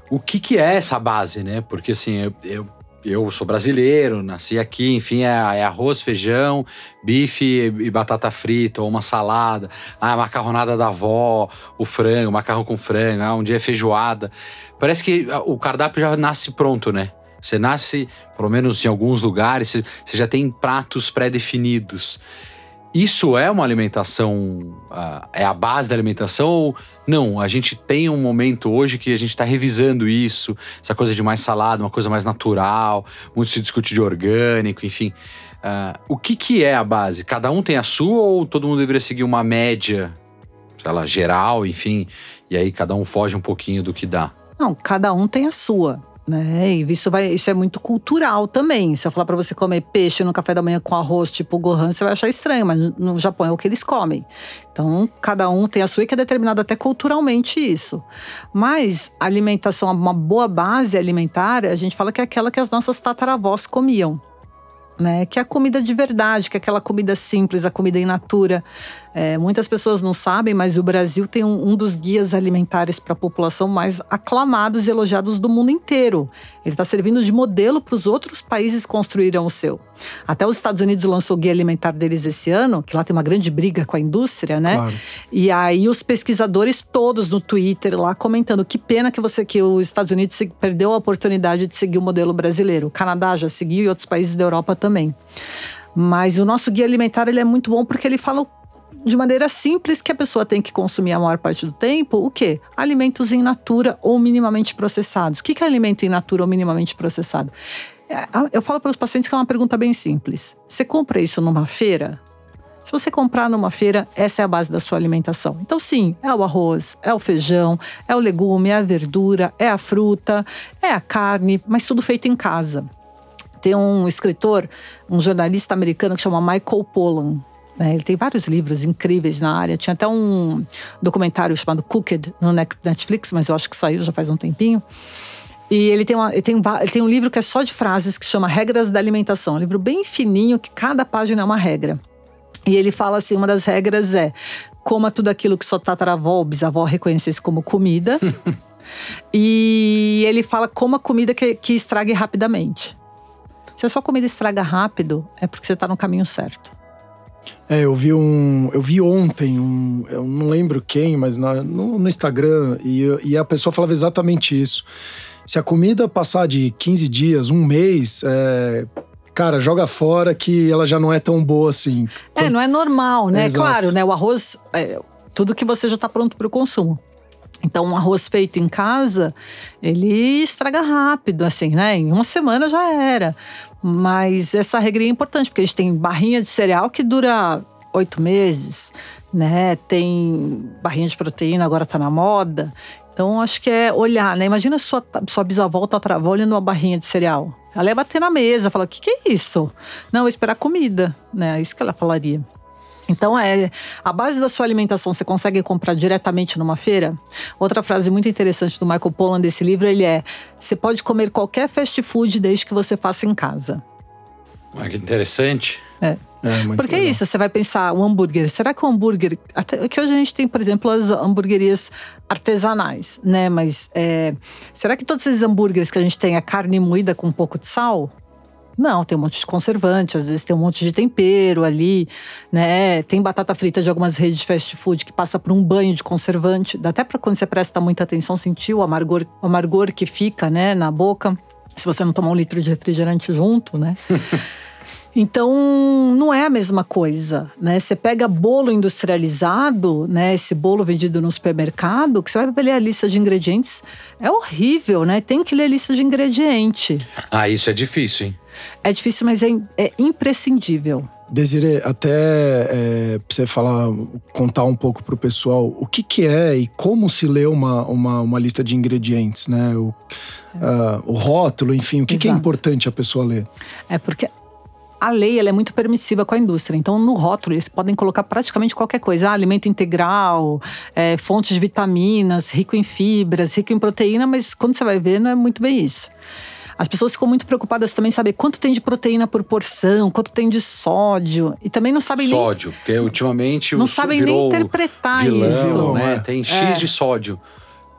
O que, que é essa base, né? Porque assim, eu, eu, eu sou brasileiro, nasci aqui, enfim, é, é arroz, feijão, bife e, batata frita, ou uma salada, ah, a macarronada da avó, o frango, macarrão com frango, ah, um dia é feijoada. Parece que ah, o cardápio já nasce pronto, né? Você nasce, pelo menos em alguns lugares, você já tem pratos pré-definidos. Isso é uma alimentação, ah, é a base da alimentação ou não? A gente tem um momento hoje que a gente está revisando isso, essa coisa de mais salada, uma coisa mais natural, muito se discute de orgânico, enfim. Ah, o que, que é a base? Cada um tem a sua ou todo mundo deveria seguir uma média, sei lá, geral, enfim, e aí cada um foge um pouquinho do que dá? Não, cada um tem a sua. Né? E isso, vai, isso é muito cultural também. Se eu falar para você comer peixe no café da manhã com arroz, tipo gohan, você vai achar estranho, mas no Japão é o que eles comem. Então, cada um tem a sua e que é determinado até culturalmente isso. Mas alimentação, uma boa base alimentar, a gente fala que é aquela que as nossas tataravós comiam. Né? Que é a comida de verdade, que é aquela comida simples, a comida in natura. É, muitas pessoas não sabem, mas o Brasil tem um, um dos guias alimentares para a população mais aclamados e elogiados do mundo inteiro. Ele está servindo de modelo para os outros países construírem o seu. Até os Estados Unidos lançou o guia alimentar deles esse ano, que lá tem uma grande briga com a indústria, né? Claro. E aí os pesquisadores todos no Twitter lá comentando que pena que você que os Estados Unidos perdeu a oportunidade de seguir o modelo brasileiro. O Canadá já seguiu e outros países da Europa também. Mas o nosso guia alimentar ele é muito bom porque ele fala de maneira simples que a pessoa tem que consumir a maior parte do tempo o quê? Alimentos in natura ou minimamente processados. O que é alimento in natura ou minimamente processado? É, eu falo para os pacientes que é uma pergunta bem simples. Você compra isso numa feira? Se você comprar numa feira, essa é a base da sua alimentação. Então, sim, é o arroz, é o feijão, é o legume, é a verdura, é a fruta, é a carne, mas tudo feito em casa. Tem um escritor, um jornalista americano que chama Michael Pollan. Né? Ele tem vários livros incríveis na área. Tinha até um documentário chamado Cooked no Netflix, mas eu acho que saiu já faz um tempinho. E ele tem, uma, ele, tem, ele tem um livro que é só de frases que chama Regras da Alimentação. Um livro bem fininho, que cada página é uma regra. E ele fala assim: uma das regras é coma tudo aquilo que sua tataravó ou bisavó reconhecesse como comida. e ele fala coma comida que, que estrague rapidamente. Se a sua comida estraga rápido, é porque você está no caminho certo. É, eu vi um. Eu vi ontem um. Eu não lembro quem, mas na, no, no, Instagram, e, e a pessoa falava exatamente isso. Se a comida passar de 15 dias, um mês, é, cara, joga fora que ela já não é tão boa assim. É, não é normal, né? É, claro, né? O arroz, é, tudo que você já está pronto para o consumo. Então, um arroz feito em casa, ele estraga rápido, assim, né? Em uma semana já era. Mas essa regra é importante, porque a gente tem barrinha de cereal que dura oito meses, né? Tem barrinha de proteína, agora tá na moda. Então, acho que é olhar, né? Imagina sua, sua bisavó tá olhando uma barrinha de cereal. Ela ia bater na mesa, falar: o que, que é isso? Não, vou esperar comida, né? É isso que ela falaria. Então, é a base da sua alimentação você consegue comprar diretamente numa feira? Outra frase muito interessante do Michael Pollan desse livro, ele é: você pode comer qualquer fast food desde que você faça em casa. Ah, que interessante. É. É, Porque é legal. é isso, você vai pensar, um hambúrguer, será que o hambúrguer. Até, que hoje a gente tem, por exemplo, as hamburguerias artesanais, né? Mas é, será que todos esses hambúrgueres que a gente tem é carne moída com um pouco de sal? Não, tem um monte de conservante, às vezes tem um monte de tempero ali, né? Tem batata frita de algumas redes de fast food que passa por um banho de conservante. Dá até para quando você presta muita atenção sentir o amargor, o amargor que fica, né, na boca. Se você não tomar um litro de refrigerante junto, né? Então, não é a mesma coisa, né? Você pega bolo industrializado, né? Esse bolo vendido no supermercado, que você vai ler a lista de ingredientes, é horrível, né? Tem que ler a lista de ingrediente. Ah, isso é difícil, hein? É difícil, mas é, é imprescindível. Desire, até é, pra você falar, contar um pouco pro pessoal o que, que é e como se lê uma, uma, uma lista de ingredientes, né? O, é. uh, o rótulo, enfim, o que, que, é importante a pessoa ler? É porque a lei é muito permissiva com a indústria. Então, no rótulo, eles podem colocar praticamente qualquer coisa. Ah, alimento integral, é, fontes de vitaminas, rico em fibras, rico em proteína, mas quando você vai ver, não é muito bem isso. As pessoas ficam muito preocupadas também em saber quanto tem de proteína por porção, quanto tem de sódio. E também não sabem sódio, nem. Sódio, porque ultimamente não sabem nem interpretar vilão, isso. Né? Tem X é. de sódio.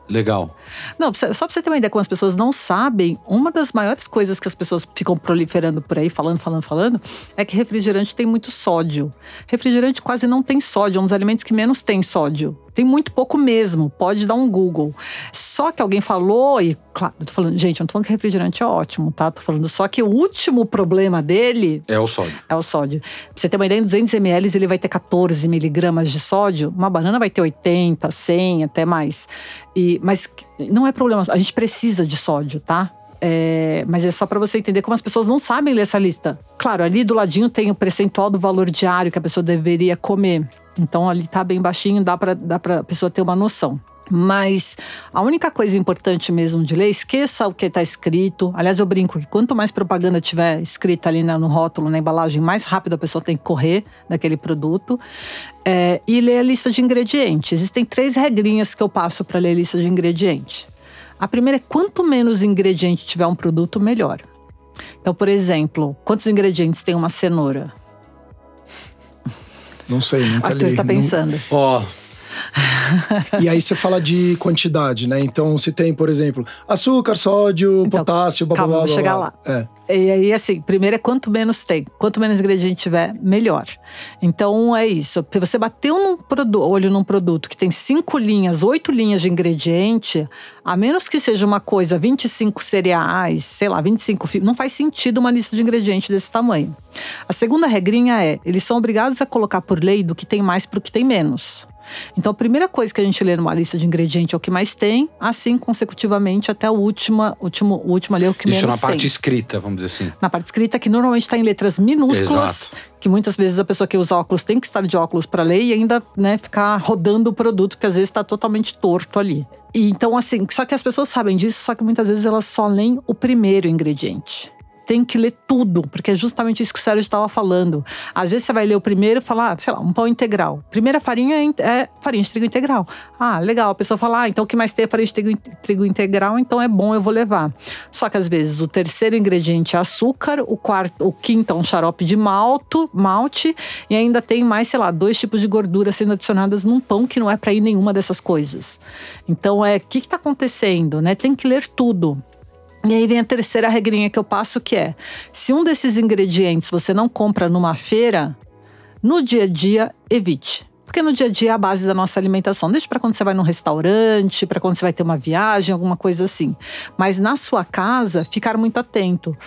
Legal. Não, só pra você ter uma ideia, como as pessoas não sabem, uma das maiores coisas que as pessoas ficam proliferando por aí, falando, falando, falando, é que refrigerante tem muito sódio. Refrigerante quase não tem sódio, é um dos alimentos que menos tem sódio. Tem muito pouco mesmo, pode dar um Google. Só que alguém falou, e claro, eu tô falando, gente, eu não tô falando que refrigerante é ótimo, tá? Tô falando só que o último problema dele. É o sódio. É o sódio. Pra você ter uma ideia, em 200 ml ele vai ter 14 miligramas de sódio, uma banana vai ter 80, 100, até mais. E, mas não é problema, a gente precisa de sódio, tá? É, mas é só para você entender como as pessoas não sabem ler essa lista. Claro, ali do ladinho tem o percentual do valor diário que a pessoa deveria comer. Então ali tá bem baixinho, dá para dá a pessoa ter uma noção. Mas a única coisa importante mesmo de ler, esqueça o que está escrito. Aliás, eu brinco que quanto mais propaganda tiver escrita ali no rótulo, na embalagem, mais rápido a pessoa tem que correr daquele produto. É, e ler a lista de ingredientes. Existem três regrinhas que eu passo para ler a lista de ingredientes. A primeira é quanto menos ingrediente tiver um produto, melhor. Então, por exemplo, quantos ingredientes tem uma cenoura? Não sei, nunca Arthur li. tá pensando. Ó, E aí você fala de quantidade, né? Então, se tem, por exemplo, açúcar, sódio, Então, potássio, blá, calma, blá, blá, vou chegar lá. É. E aí, assim, primeiro é quanto menos tem. Quanto menos ingrediente tiver, melhor. Então, é isso. Se você bateu num produ- olho num produto que tem cinco linhas, oito linhas de ingrediente, a menos que seja uma coisa, 25 cereais, sei lá, 25 fibras, não faz sentido uma lista de ingredientes desse tamanho. A segunda regrinha é, eles são obrigados a colocar por lei do que tem mais para o que tem menos. Então, a primeira coisa que a gente lê numa lista de ingredientes é o que mais tem, assim consecutivamente até o último, último, o último ali é o que isso menos na parte tem escrita, vamos dizer assim. na parte escrita, que normalmente está em letras minúsculas, Exato. que muitas vezes a pessoa que usa óculos tem que estar de óculos para ler e ainda né, ficar rodando o produto, que às vezes está totalmente torto ali. E então, assim, só que as pessoas sabem disso, só que muitas vezes elas só leem o primeiro ingrediente. Tem que ler tudo, porque é justamente isso que o Sérgio estava falando. Às vezes você vai ler o primeiro e falar, ah, sei lá, um pão integral. Primeira farinha é é farinha de trigo integral. Ah, legal. A pessoa fala, ah, então o que mais tem é farinha de trigo, trigo integral, então é bom, eu vou levar. Só que às vezes o terceiro ingrediente é açúcar, o quarto, o quinto é um xarope de malto, malte, e ainda tem mais, sei lá, dois tipos de gordura sendo adicionadas num pão que não é para ir nenhuma dessas coisas. Então é, o que está acontecendo, né? Tem que ler tudo. E aí vem a terceira regrinha que eu passo, que é: se um desses ingredientes você não compra numa feira, no dia a dia, evite. Porque no dia a dia é a base da nossa alimentação. Deixa para quando você vai num restaurante, para quando você vai ter uma viagem, alguma coisa assim. Mas na sua casa, ficar muito atento.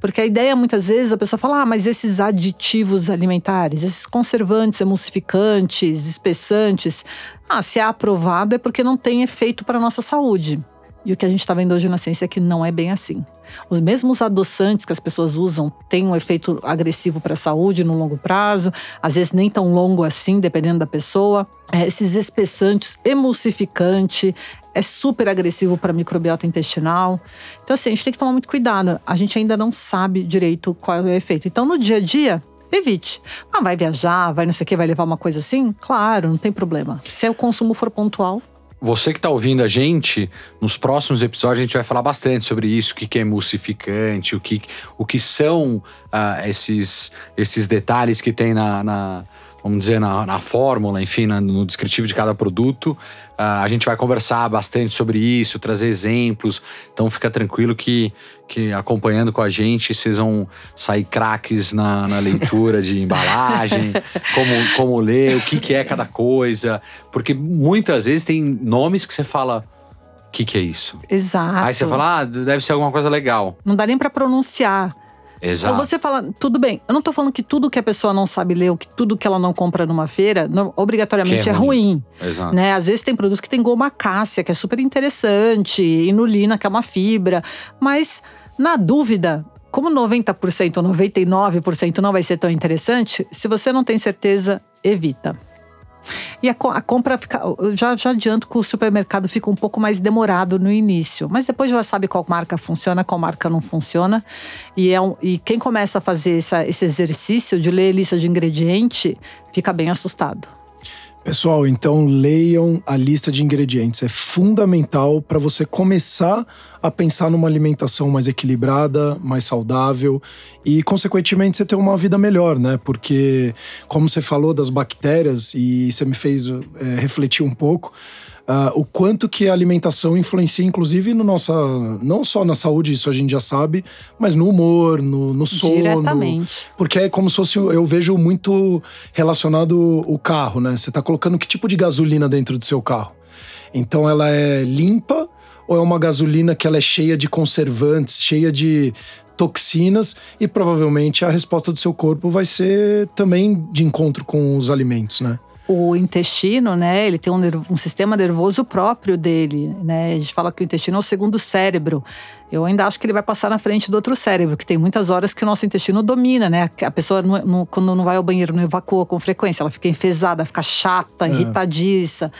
Porque a ideia, muitas vezes, a pessoa fala: ah, mas esses aditivos alimentares, esses conservantes, emulsificantes, espessantes, ah, se é aprovado é porque não tem efeito para a nossa saúde. E o que a gente está vendo hoje na ciência é que não é bem assim. Os mesmos adoçantes que as pessoas usam têm um efeito agressivo para a saúde no longo prazo, às vezes nem tão longo assim, dependendo da pessoa. É, esses espessantes, emulsificante, é super agressivo para a microbiota intestinal. Então, assim, a gente tem que tomar muito cuidado. A gente ainda não sabe direito qual é o efeito. Então, no dia a dia, evite. Ah, vai viajar, vai não sei o que, vai levar uma coisa assim? Claro, não tem problema. Se o consumo for pontual, Você que está ouvindo a gente, nos próximos episódios a gente vai falar bastante sobre isso, o que, que é emulsificante, o que, o que são ah, esses, esses detalhes que tem na, na- vamos dizer, na, na fórmula, enfim, na- no descritivo de cada produto. Ah, a gente vai conversar bastante sobre isso, trazer exemplos. Então fica tranquilo que, que acompanhando com a gente, vocês vão sair craques na, na leitura de embalagem, como, como ler, o que, que é cada coisa. Porque muitas vezes tem nomes que você fala. O que, que é isso? exato. Aí você fala, ah, deve ser alguma coisa legal. Não dá nem para pronunciar. Exato. Ou você fala, tudo bem, eu não tô falando que tudo que a pessoa não sabe ler, ou que tudo que ela não compra numa feira, não- obrigatoriamente é é ruim. Exato. Né? Às vezes tem produtos que tem goma cássia, que é super interessante, inulina, que é uma fibra. Mas, na dúvida, como 90% ou 99% não vai ser tão interessante, se você não tem certeza, evita. E a, a compra fica. eu Já, já adianto que o supermercado fica um pouco mais demorado no início, mas depois já sabe qual marca funciona, qual marca não funciona. E, é um- e quem começa a fazer essa- esse exercício de ler lista de ingrediente fica bem assustado. Pessoal, então leiam a lista de ingredientes. É fundamental para você começar a pensar numa alimentação mais equilibrada, mais saudável e, consequentemente, você ter uma vida melhor, né? Porque, como você falou das bactérias e você me fez é, refletir um pouco, ah, o quanto que a alimentação influencia, inclusive, no nossa, não só na saúde, isso a gente já sabe, mas no humor, no, no sono. Diretamente. Porque é como se fosse, eu vejo muito relacionado o carro, né? Você tá colocando que tipo de gasolina dentro do seu carro? Então ela é limpa ou é uma gasolina que ela é cheia de conservantes, cheia de toxinas e provavelmente a resposta do seu corpo vai ser também de encontro com os alimentos, né? O intestino, né, ele tem um, um sistema nervoso próprio dele, né? A gente fala que o intestino é o segundo cérebro. Eu ainda acho que ele vai passar na frente do outro cérebro, que tem muitas horas que o nosso intestino domina, né? A pessoa, não- não- quando não vai ao banheiro, não evacua com frequência, ela fica enfesada, fica chata, irritadiça,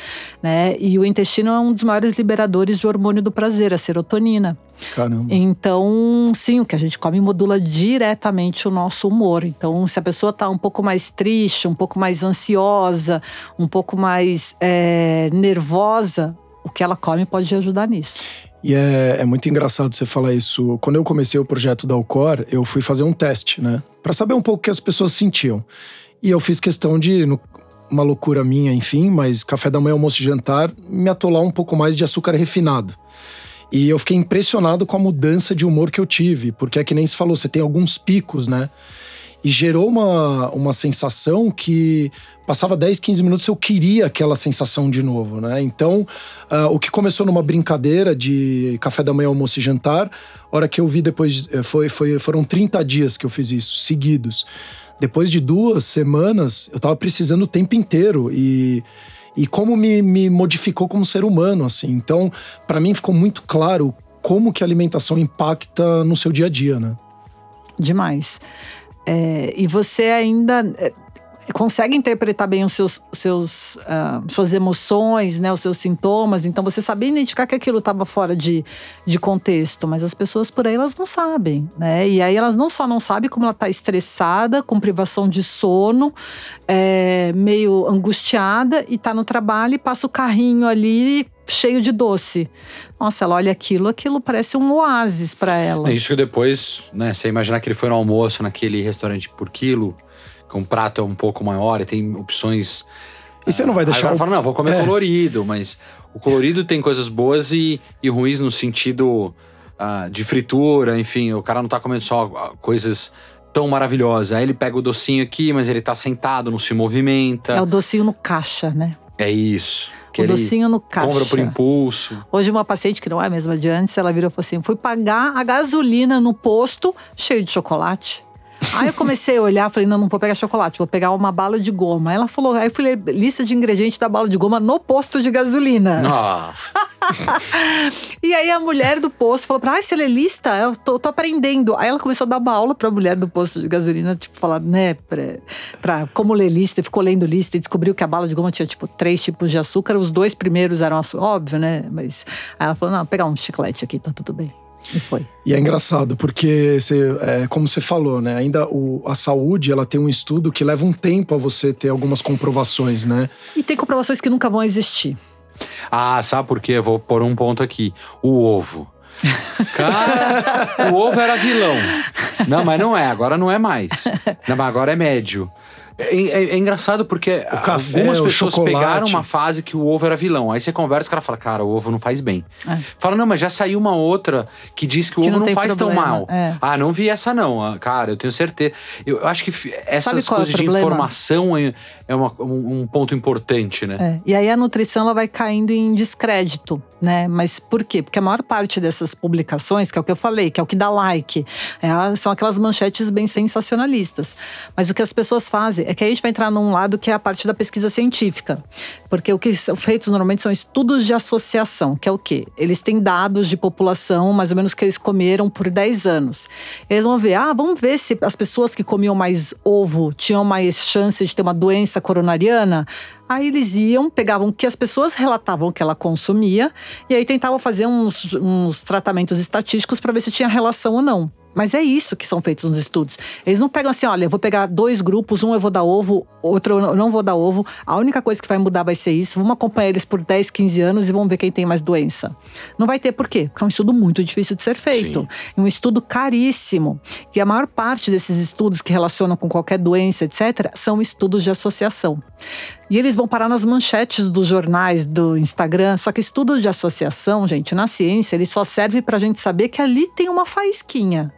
né? E o intestino é um dos maiores liberadores do hormônio do prazer, a serotonina. Caramba. Então, sim, o que a gente come modula diretamente o nosso humor. Então, se a pessoa está um pouco mais triste, um pouco mais ansiosa, um pouco mais é, nervosa, o que ela come pode ajudar nisso. E é, é, muito engraçado você falar isso. Quando eu comecei o projeto da Alcor, eu fui fazer um teste, né? Para saber um pouco o que as pessoas sentiam. E eu fiz questão de, no, uma loucura minha, enfim, mas café da manhã, almoço e jantar, me atolar um pouco mais de açúcar refinado. E eu fiquei impressionado com a mudança de humor que eu tive, porque é que nem se falou, você tem alguns picos, né? E gerou uma, uma sensação que passava 10, 15 minutos eu queria aquela sensação de novo, né? Então, uh, o que começou numa brincadeira de café da manhã, almoço e jantar, hora que eu vi depois, eh, foi, foi, foram 30 dias que eu fiz isso, seguidos. Depois de duas semanas, eu tava precisando o tempo inteiro e e como me, me modificou como ser humano, assim. Então, para mim ficou muito claro como que a alimentação impacta no seu dia a dia, né? Demais. É, e você ainda é, consegue interpretar bem os seus, seus uh, suas emoções, né, os seus sintomas. Então você sabia identificar que aquilo estava fora de, de contexto, mas as pessoas por aí elas não sabem, né? E aí elas não só não sabem como ela está estressada, com privação de sono, é, meio angustiada e está no trabalho e passa o carrinho ali cheio de doce. Nossa, ela olha aquilo, aquilo parece um oásis para ela. É isso que depois, né, você imaginar que ele foi no almoço naquele restaurante por quilo, que um prato é um pouco maior e tem opções. E você não vai deixar. Aí o... fala, não, vou comer é. colorido, mas o colorido tem coisas boas e, e ruins no sentido uh, de fritura, enfim, o cara não tá comendo só uh, coisas tão maravilhosas. Aí ele pega o docinho aqui, mas ele tá sentado, não se movimenta. É o docinho no caixa, né? É isso. O docinho no caixa. Compra por impulso. Hoje, uma paciente que não é a mesma de antes, ela virou e falou assim: fui pagar a gasolina no posto cheio de chocolate. Aí eu comecei a olhar, falei, não, não vou pegar chocolate, vou pegar uma bala de goma. Ela falou, aí eu fui ler lista de ingredientes da bala de goma no posto de gasolina. Nossa. e aí a mulher do posto falou pra, ah, você lê lista? Eu tô, tô, aprendendo. Aí ela começou a dar uma aula pra mulher do posto de gasolina, tipo, falar, né, pra, pra como ler lista, e ficou lendo lista e descobriu que a bala de goma tinha, tipo, três tipos de açúcar, os dois primeiros eram açúcar, óbvio, né? Mas aí ela falou, não, pegar um chiclete aqui, tá tudo bem. E foi. E é engraçado, porque, você, é, como você falou, né? Ainda o, a saúde, ela tem um estudo que leva um tempo a você ter algumas comprovações, né? E tem comprovações que nunca vão existir. Ah, sabe por quê? Vou pôr um ponto aqui. O ovo. Cara, o ovo era vilão. Não, mas não é, agora não é mais. Não, mas agora é médio. É, é, é, engraçado porque café, algumas pessoas pegaram uma fase que o ovo era vilão. Aí você conversa e o cara fala, cara, o ovo não faz bem. É. Fala, não, mas já saiu uma outra que diz que o que ovo não, não faz problema. tão mal. É. Ah, não vi essa não. Ah, cara, eu tenho certeza. Eu acho que essas é coisas de informação é, uma, um, um, ponto importante, né? E aí a nutrição ela vai caindo em descrédito, né? Mas por quê? Porque a maior parte dessas publicações, que é o que eu falei, que é o que dá like, são aquelas manchetes bem sensacionalistas. Mas o que as pessoas fazem é que a gente vai entrar num lado que é a parte da pesquisa científica. Porque o que são feitos normalmente são estudos de associação, que é o quê? Eles têm dados de população, mais ou menos, que eles comeram por 10 anos. Eles vão ver, ah, vamos ver se as pessoas que comiam mais ovo tinham mais chance de ter uma doença coronariana. Aí eles iam, pegavam o que as pessoas relatavam que ela consumia, e aí tentavam fazer uns, uns tratamentos estatísticos para ver se tinha relação ou não. Mas é isso que são feitos nos estudos. Eles não pegam assim, olha, eu vou pegar dois grupos, um eu vou dar ovo, outro eu não vou dar ovo. A única coisa que vai mudar vai ser isso. Vamos acompanhar eles por 10, 15 anos e vamos ver quem tem mais doença. Não vai ter por quê? Porque é um estudo muito difícil de ser feito. Um estudo caríssimo. E a maior parte desses estudos que relacionam com qualquer doença, etc., são estudos de associação. E eles vão parar nas manchetes dos jornais, do Instagram. Só que estudo de associação, gente, na ciência, ele só serve para a gente saber que ali tem uma faísquinha.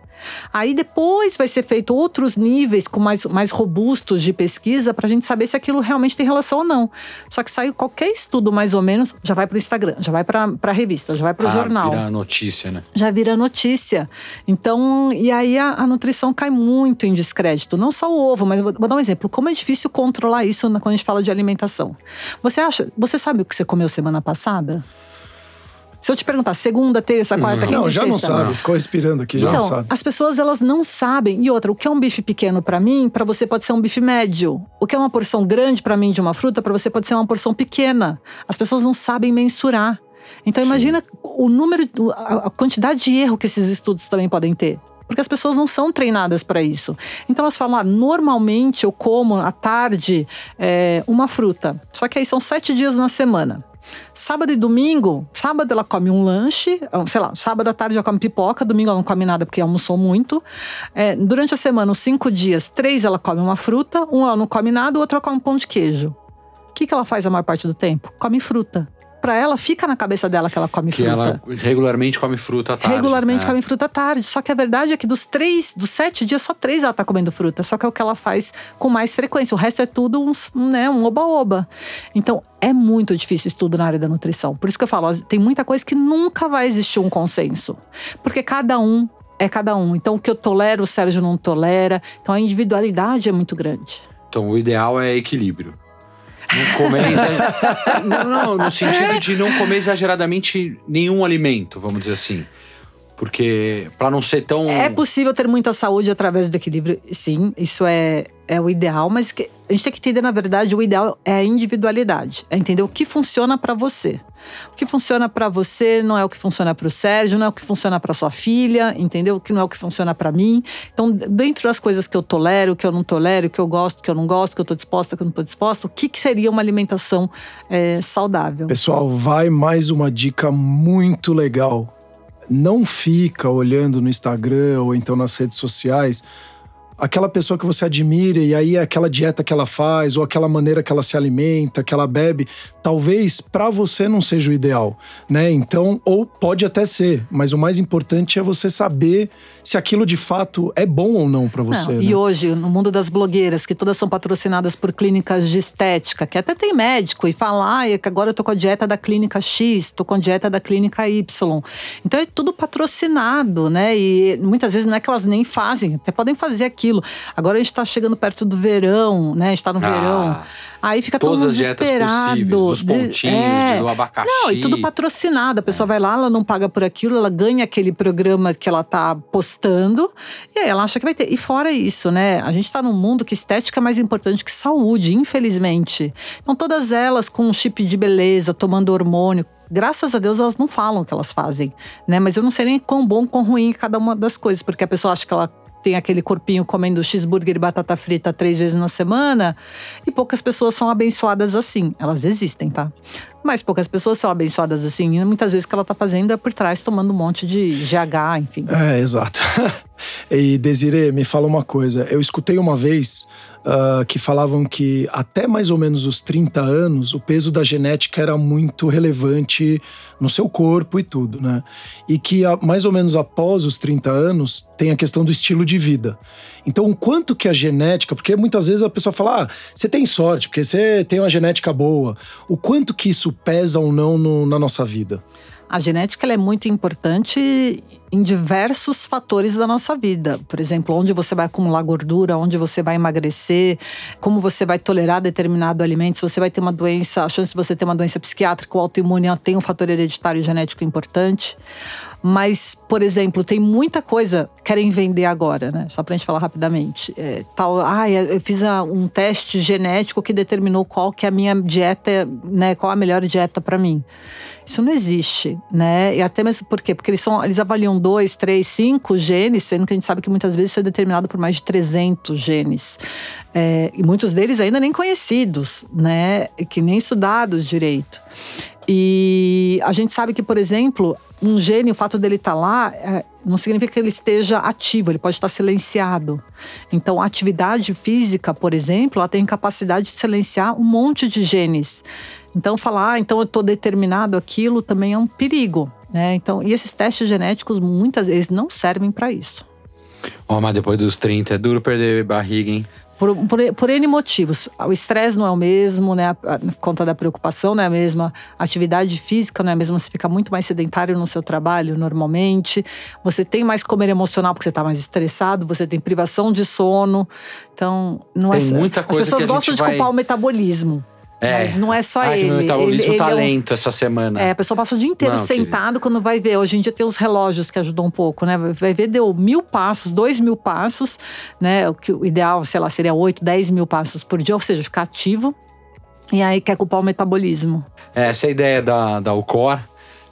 Aí depois vai ser feito outros níveis com mais, mais robustos de pesquisa para a gente saber se aquilo realmente tem relação ou não. Só que sai qualquer estudo mais ou menos, já vai para o Instagram, já vai para a revista, já vai para o ah, jornal. Vira notícia, né? Já vira notícia. Então, e aí a, a, nutrição cai muito em descrédito. Não só o ovo, mas vou, vou dar um exemplo. Como é difícil controlar isso quando a gente fala de alimentação. Você acha, você sabe o que você comeu semana passada? Se eu te perguntar segunda, terça, quarta, quinta não, já sexta, não sabe. Ficou respirando aqui, já então, não sabe. As pessoas elas não sabem. E outra, o que é um bife pequeno para mim, para você pode ser um bife médio. O que é uma porção grande para mim de uma fruta, para você pode ser uma porção pequena. As pessoas não sabem mensurar. Então imagina Sim. o número, a quantidade de erro que esses estudos também podem ter porque as pessoas não são treinadas para isso. Então elas falam: ah, normalmente eu como à tarde é, uma fruta, só que aí são sete dias na semana. Sábado e domingo, sábado ela come um lanche, sei lá, sábado à tarde ela come pipoca, domingo ela não come nada porque almoçou muito. É, durante a semana, os cinco dias, três ela come uma fruta, um ela não come nada, o outro ela come um pão de queijo. O que, que ela faz a maior parte do tempo? Come fruta para ela, fica na cabeça dela que ela come que fruta. ela regularmente come fruta à tarde. Regularmente é. come fruta à tarde. Só que a verdade é que dos três, dos sete dias, só três ela tá comendo fruta. Só que é o que ela faz com mais frequência. O resto é tudo um, né, um oba-oba. Então, é muito difícil estudo na área da nutrição. Por isso que eu falo, tem muita coisa que nunca vai existir um consenso. Porque cada um é cada um. Então, o que eu tolero, o Sérgio não tolera. Então, a individualidade é muito grande. Então, o ideal é equilíbrio. Não comer exa- não, não, no sentido de não comer exageradamente nenhum alimento, vamos dizer assim. Porque para não ser tão É possível ter muita saúde através do equilíbrio, sim, isso é, é o ideal, mas que, a gente tem que entender, na verdade, o ideal é a individualidade, é entender o que funciona para você. O que funciona para você não é o que funciona para o Sérgio, não é o que funciona para sua filha, entendeu? O que não é o que funciona para mim. Então, dentro das coisas que eu tolero, que eu não tolero, o que eu gosto, que eu não gosto, que eu estou disposta, que eu não estou disposta, o que, que seria uma alimentação é, saudável? Pessoal, vai mais uma dica muito legal. Não fica olhando no Instagram ou então nas redes sociais aquela pessoa que você admira e aí aquela dieta que ela faz ou aquela maneira que ela se alimenta, que ela bebe, talvez para você não seja o ideal, né? Então, ou pode até ser, mas o mais importante é você saber se aquilo de fato é bom ou não para você. Não, né? E hoje, no mundo das blogueiras, que todas são patrocinadas por clínicas de estética, que até tem médico e fala, ah, que agora eu tô com a dieta da clínica X, tô com a dieta da clínica Y. Então é tudo patrocinado, né? E muitas vezes não é que elas nem fazem, até podem fazer aquilo. Agora a gente tá chegando perto do verão, né? A gente tá no Ah, verão. Aí fica todo Todas mundo as dietas desesperado. possíveis, dos De- pontinhos, é. do abacaxi. Não, e tudo patrocinado. A pessoa vai lá, ela não paga por aquilo, ela ganha aquele programa que ela tá postando e aí ela acha que vai ter. E fora isso, né? A gente tá num mundo que estética é mais importante que saúde, infelizmente. Então, todas elas com um chip de beleza, tomando hormônio. Graças a Deus elas não falam o que elas fazem, né? Mas eu não sei nem quão bom, quão ruim cada uma das coisas, porque a pessoa acha que ela tem aquele corpinho comendo cheeseburger e batata frita três vezes na semana, e poucas pessoas são abençoadas assim. Elas existem, tá? Mas poucas pessoas são abençoadas assim. E muitas vezes o que ela tá fazendo é por trás tomando um monte de GH, enfim. É, exato. e Desirê, me fala uma coisa. Eu escutei uma vez uh, que falavam que até mais ou menos os 30 anos, o peso da genética era muito relevante no seu corpo e tudo, né? E que a, mais ou menos após os 30 anos tem a questão do estilo de vida. Então, o quanto que a genética, porque muitas vezes a pessoa fala, ah, você tem sorte, porque você tem uma genética boa. O quanto que isso pesa ou não no, na nossa vida? A genética é muito importante em diversos fatores da nossa vida. Por exemplo, onde você vai acumular gordura, onde você vai emagrecer, como você vai tolerar determinado alimento, se você vai ter uma doença, a chance de você ter uma doença psiquiátrica ou autoimune tem um fator hereditário genético importante. Mas, por exemplo, tem muita coisa que querem vender agora, né? Só pra gente falar rapidamente. É, tal, ah, eu fiz um teste genético que determinou qual que é a minha dieta, né? Qual a melhor dieta para mim. Isso não existe, né? E até mesmo por quê? Porque eles, são, eles avaliam dois, três, cinco genes, sendo que a gente sabe que muitas vezes isso é determinado por mais de 300 genes. É, e muitos deles ainda nem conhecidos, né? Que nem estudados direito. E a gente sabe que, por exemplo, um gene, o fato dele estar tá lá, é, não significa que ele esteja ativo, ele pode estar silenciado. Então, a atividade física, por exemplo, ela tem capacidade de silenciar um monte de genes. Então, falar, ah, então eu estou determinado aquilo também é um perigo. Né? Então, e esses testes genéticos, muitas vezes, não servem para isso. Ó, oh, mas depois dos 30 é duro perder barriga, hein? Por, por, por, N motivos. O estresse não é o mesmo, né? A, conta da preocupação não é a mesma. A atividade física não é a mesma. Você fica muito mais sedentário no seu trabalho, normalmente. Você tem mais comer emocional porque você está mais estressado. Você tem privação de sono. Então, não tem é muita coisa As pessoas que a gostam de vai... culpar o metabolismo. É. Mas não é só ah, ele. Meu metabolismo ele, tá ele lento é um... essa semana. É, a pessoa passa o dia inteiro não, sentado querido. quando vai ver. Hoje em dia tem os relógios que ajudam um pouco, né? Vai ver, deu mil passos, dois mil passos, né? O que o ideal, sei lá, seria oito, dez mil passos por dia, ou seja, ficar ativo. E aí quer culpar o metabolismo. Essa é a ideia da, da UCOR.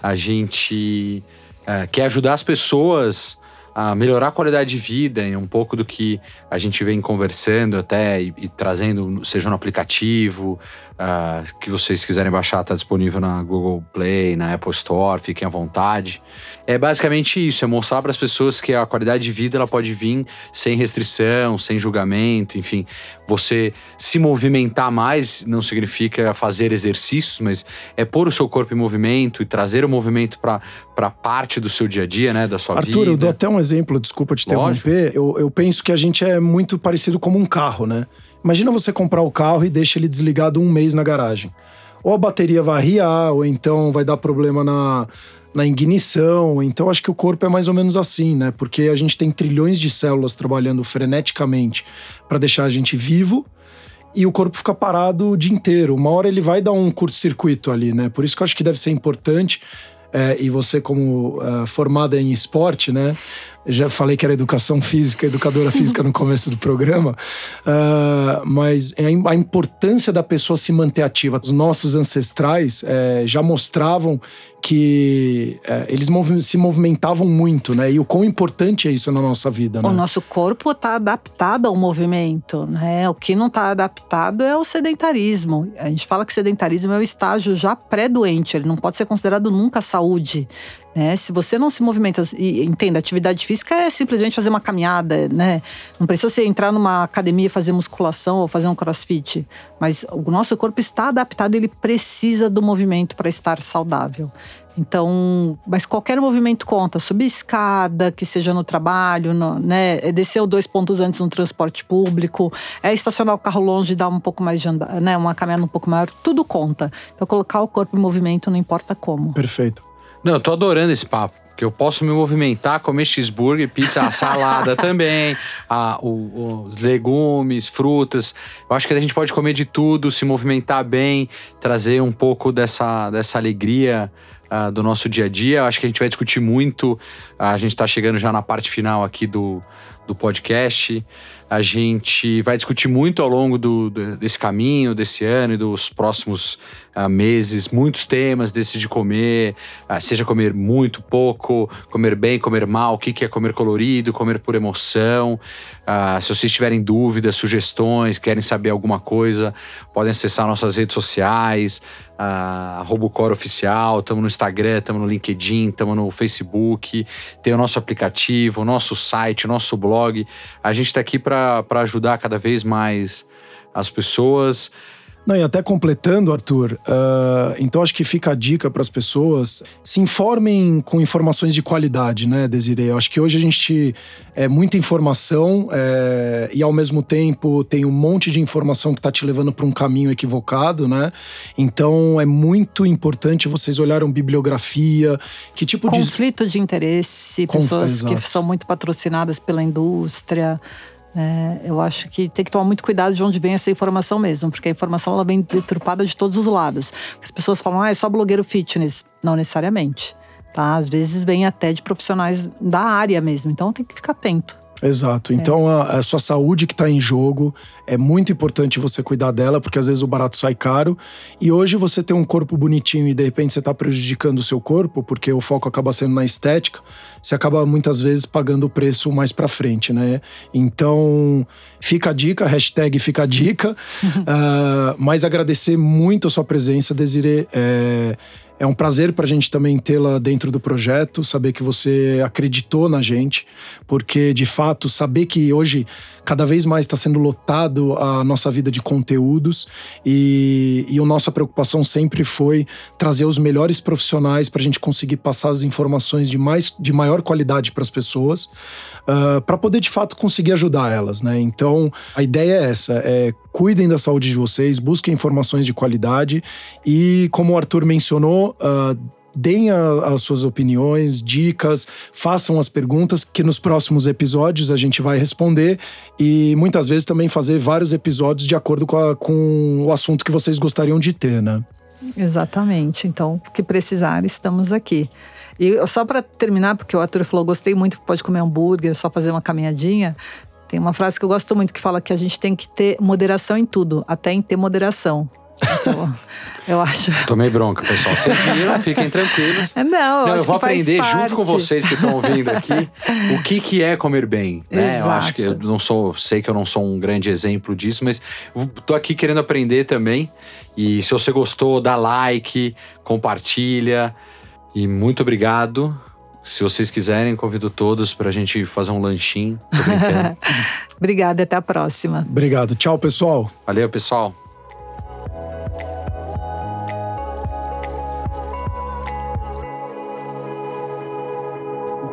A gente é, quer ajudar as pessoas a melhorar a qualidade de vida e um pouco do que a gente vem conversando até e, e trazendo, seja no aplicativo, uh, que vocês quiserem baixar, está disponível na Google Play, na Apple Store, fiquem à vontade. É basicamente isso, é mostrar para as pessoas que a qualidade de vida ela pode vir sem restrição, sem julgamento, enfim. Você se movimentar mais não significa fazer exercícios, mas é pôr o seu corpo em movimento e trazer o movimento para parte do seu dia a dia, né, da sua Arthur, vida. Arthur, eu dou até um exemplo, desculpa te interromper. Eu, eu penso que a gente é muito parecido como um carro, né? Imagina você comprar o carro e deixa ele desligado um mês na garagem. Ou a bateria vai arriar, ou então vai dar problema na, na ignição. Então acho que o corpo é mais ou menos assim, né? Porque a gente tem trilhões de células trabalhando freneticamente para deixar a gente vivo e o corpo fica parado o dia inteiro. Uma hora ele vai dar um curto-circuito ali, né? Por isso que eu acho que deve ser importante. É, e você, como uh, formada em esporte, né? Já falei que era educação física, educadora física no começo do programa, uh, mas é a importância da pessoa se manter ativa. Os nossos ancestrais é, já mostravam que é, eles movi se movimentavam muito, né? E o quão importante é isso na nossa vida, né? O nosso corpo está adaptado ao movimento, né? O que não está adaptado é o sedentarismo. A gente fala que sedentarismo é o estágio já pré-doente, ele não pode ser considerado nunca saúde. Né? Se você não se movimenta, e entenda, atividade física é simplesmente fazer uma caminhada, né? Não precisa você entrar numa academia fazer musculação ou fazer um crossfit. Mas o nosso corpo está adaptado, ele precisa do movimento para estar saudável. Então, mas qualquer movimento conta, subir escada, que seja no trabalho, no, né, é descer dois pontos antes no transporte público, é estacionar o carro longe e dar um pouco mais de andar, né, uma caminhada um pouco maior, tudo conta. Então, colocar o corpo em movimento não importa como. Perfeito. Não, eu tô adorando esse papo. Que eu posso me movimentar, comer cheeseburger, pizza, a salada também, a, o, os legumes, frutas. Eu acho que a gente pode comer de tudo, se movimentar bem, trazer um pouco dessa, dessa alegria uh, do nosso dia a dia. Acho que a gente vai discutir muito. Uh, a gente está chegando já na parte final aqui do, do podcast. A gente vai discutir muito ao longo do, do, desse caminho, desse ano e dos próximos uh, meses, muitos temas desses de comer, uh, seja comer muito, pouco, comer bem, comer mal, o que, que é comer colorido, comer por emoção. Uh, se vocês tiverem dúvidas, sugestões, querem saber alguma coisa, podem acessar nossas redes sociais, Robocor Oficial, estamos no Instagram, estamos no LinkedIn, estamos no Facebook, tem o nosso aplicativo, o nosso site, o nosso blog. A gente está aqui para ajudar cada vez mais as pessoas. Não, e até completando, Arthur, uh, então acho que fica a dica para as pessoas se informem com informações de qualidade, né, Desiree? Eu acho que hoje a gente é muita informação é, e ao mesmo tempo tem um monte de informação que está te levando para um caminho equivocado, né? Então é muito importante vocês olharem bibliografia, que tipo Conflito de. Conflito de interesse, pessoas que são muito patrocinadas pela indústria. É, eu acho que tem que tomar muito cuidado de onde vem essa informação mesmo, porque a informação ela vem deturpada de todos os lados. As pessoas falam, ah, é só blogueiro fitness. Não necessariamente. Tá? Às vezes vem até de profissionais da área mesmo, então tem que ficar atento. Exato. Então é. a, a, sua saúde que está em jogo é muito importante você cuidar dela, porque às vezes o barato sai caro. E hoje você tem um corpo bonitinho e de repente você está prejudicando o seu corpo, porque o foco acaba sendo na estética, você acaba muitas vezes pagando o preço mais para frente, né? Então fica a dica, hashtag fica a dica. uh, mas agradecer muito a sua presença, Desiree. É, é um prazer para a gente também tê-la dentro do projeto, saber que você acreditou na gente, porque de fato, saber que hoje cada vez mais está sendo lotado a nossa vida de conteúdos e, e a nossa preocupação sempre foi trazer os melhores profissionais para a gente conseguir passar as informações de, mais, de maior qualidade para as pessoas, uh, ah, para poder de fato conseguir ajudar elas, né? Então a ideia é essa: é cuidem da saúde de vocês, busquem informações de qualidade e, como o Arthur mencionou, uh, deem a, as suas opiniões, dicas, façam as perguntas que nos próximos episódios a gente vai responder e muitas vezes também fazer vários episódios de acordo com, a, com o assunto que vocês gostariam de ter, né? Exatamente. Então, o que precisar, estamos aqui. E só para terminar, porque o Arthur falou, gostei muito, pode comer hambúrguer, só fazer uma caminhadinha. Tem uma frase que eu gosto muito que fala que a gente tem que ter moderação em tudo, até em ter moderação. Então, eu acho. Tomei bronca, pessoal. Vocês viram, fiquem tranquilos. Não, eu, Não, eu vou que faz aprender junto parte. com vocês que estão ouvindo aqui o que, que é comer bem. Né? Eu acho que eu não sou, sei que eu não sou um grande exemplo disso, mas tô aqui querendo aprender também. E se você gostou, dá like, compartilha. E muito obrigado. Se vocês quiserem, convido todos pra gente fazer um lanchinho. Obrigada, até a próxima. Obrigado. Tchau, pessoal. Valeu, pessoal.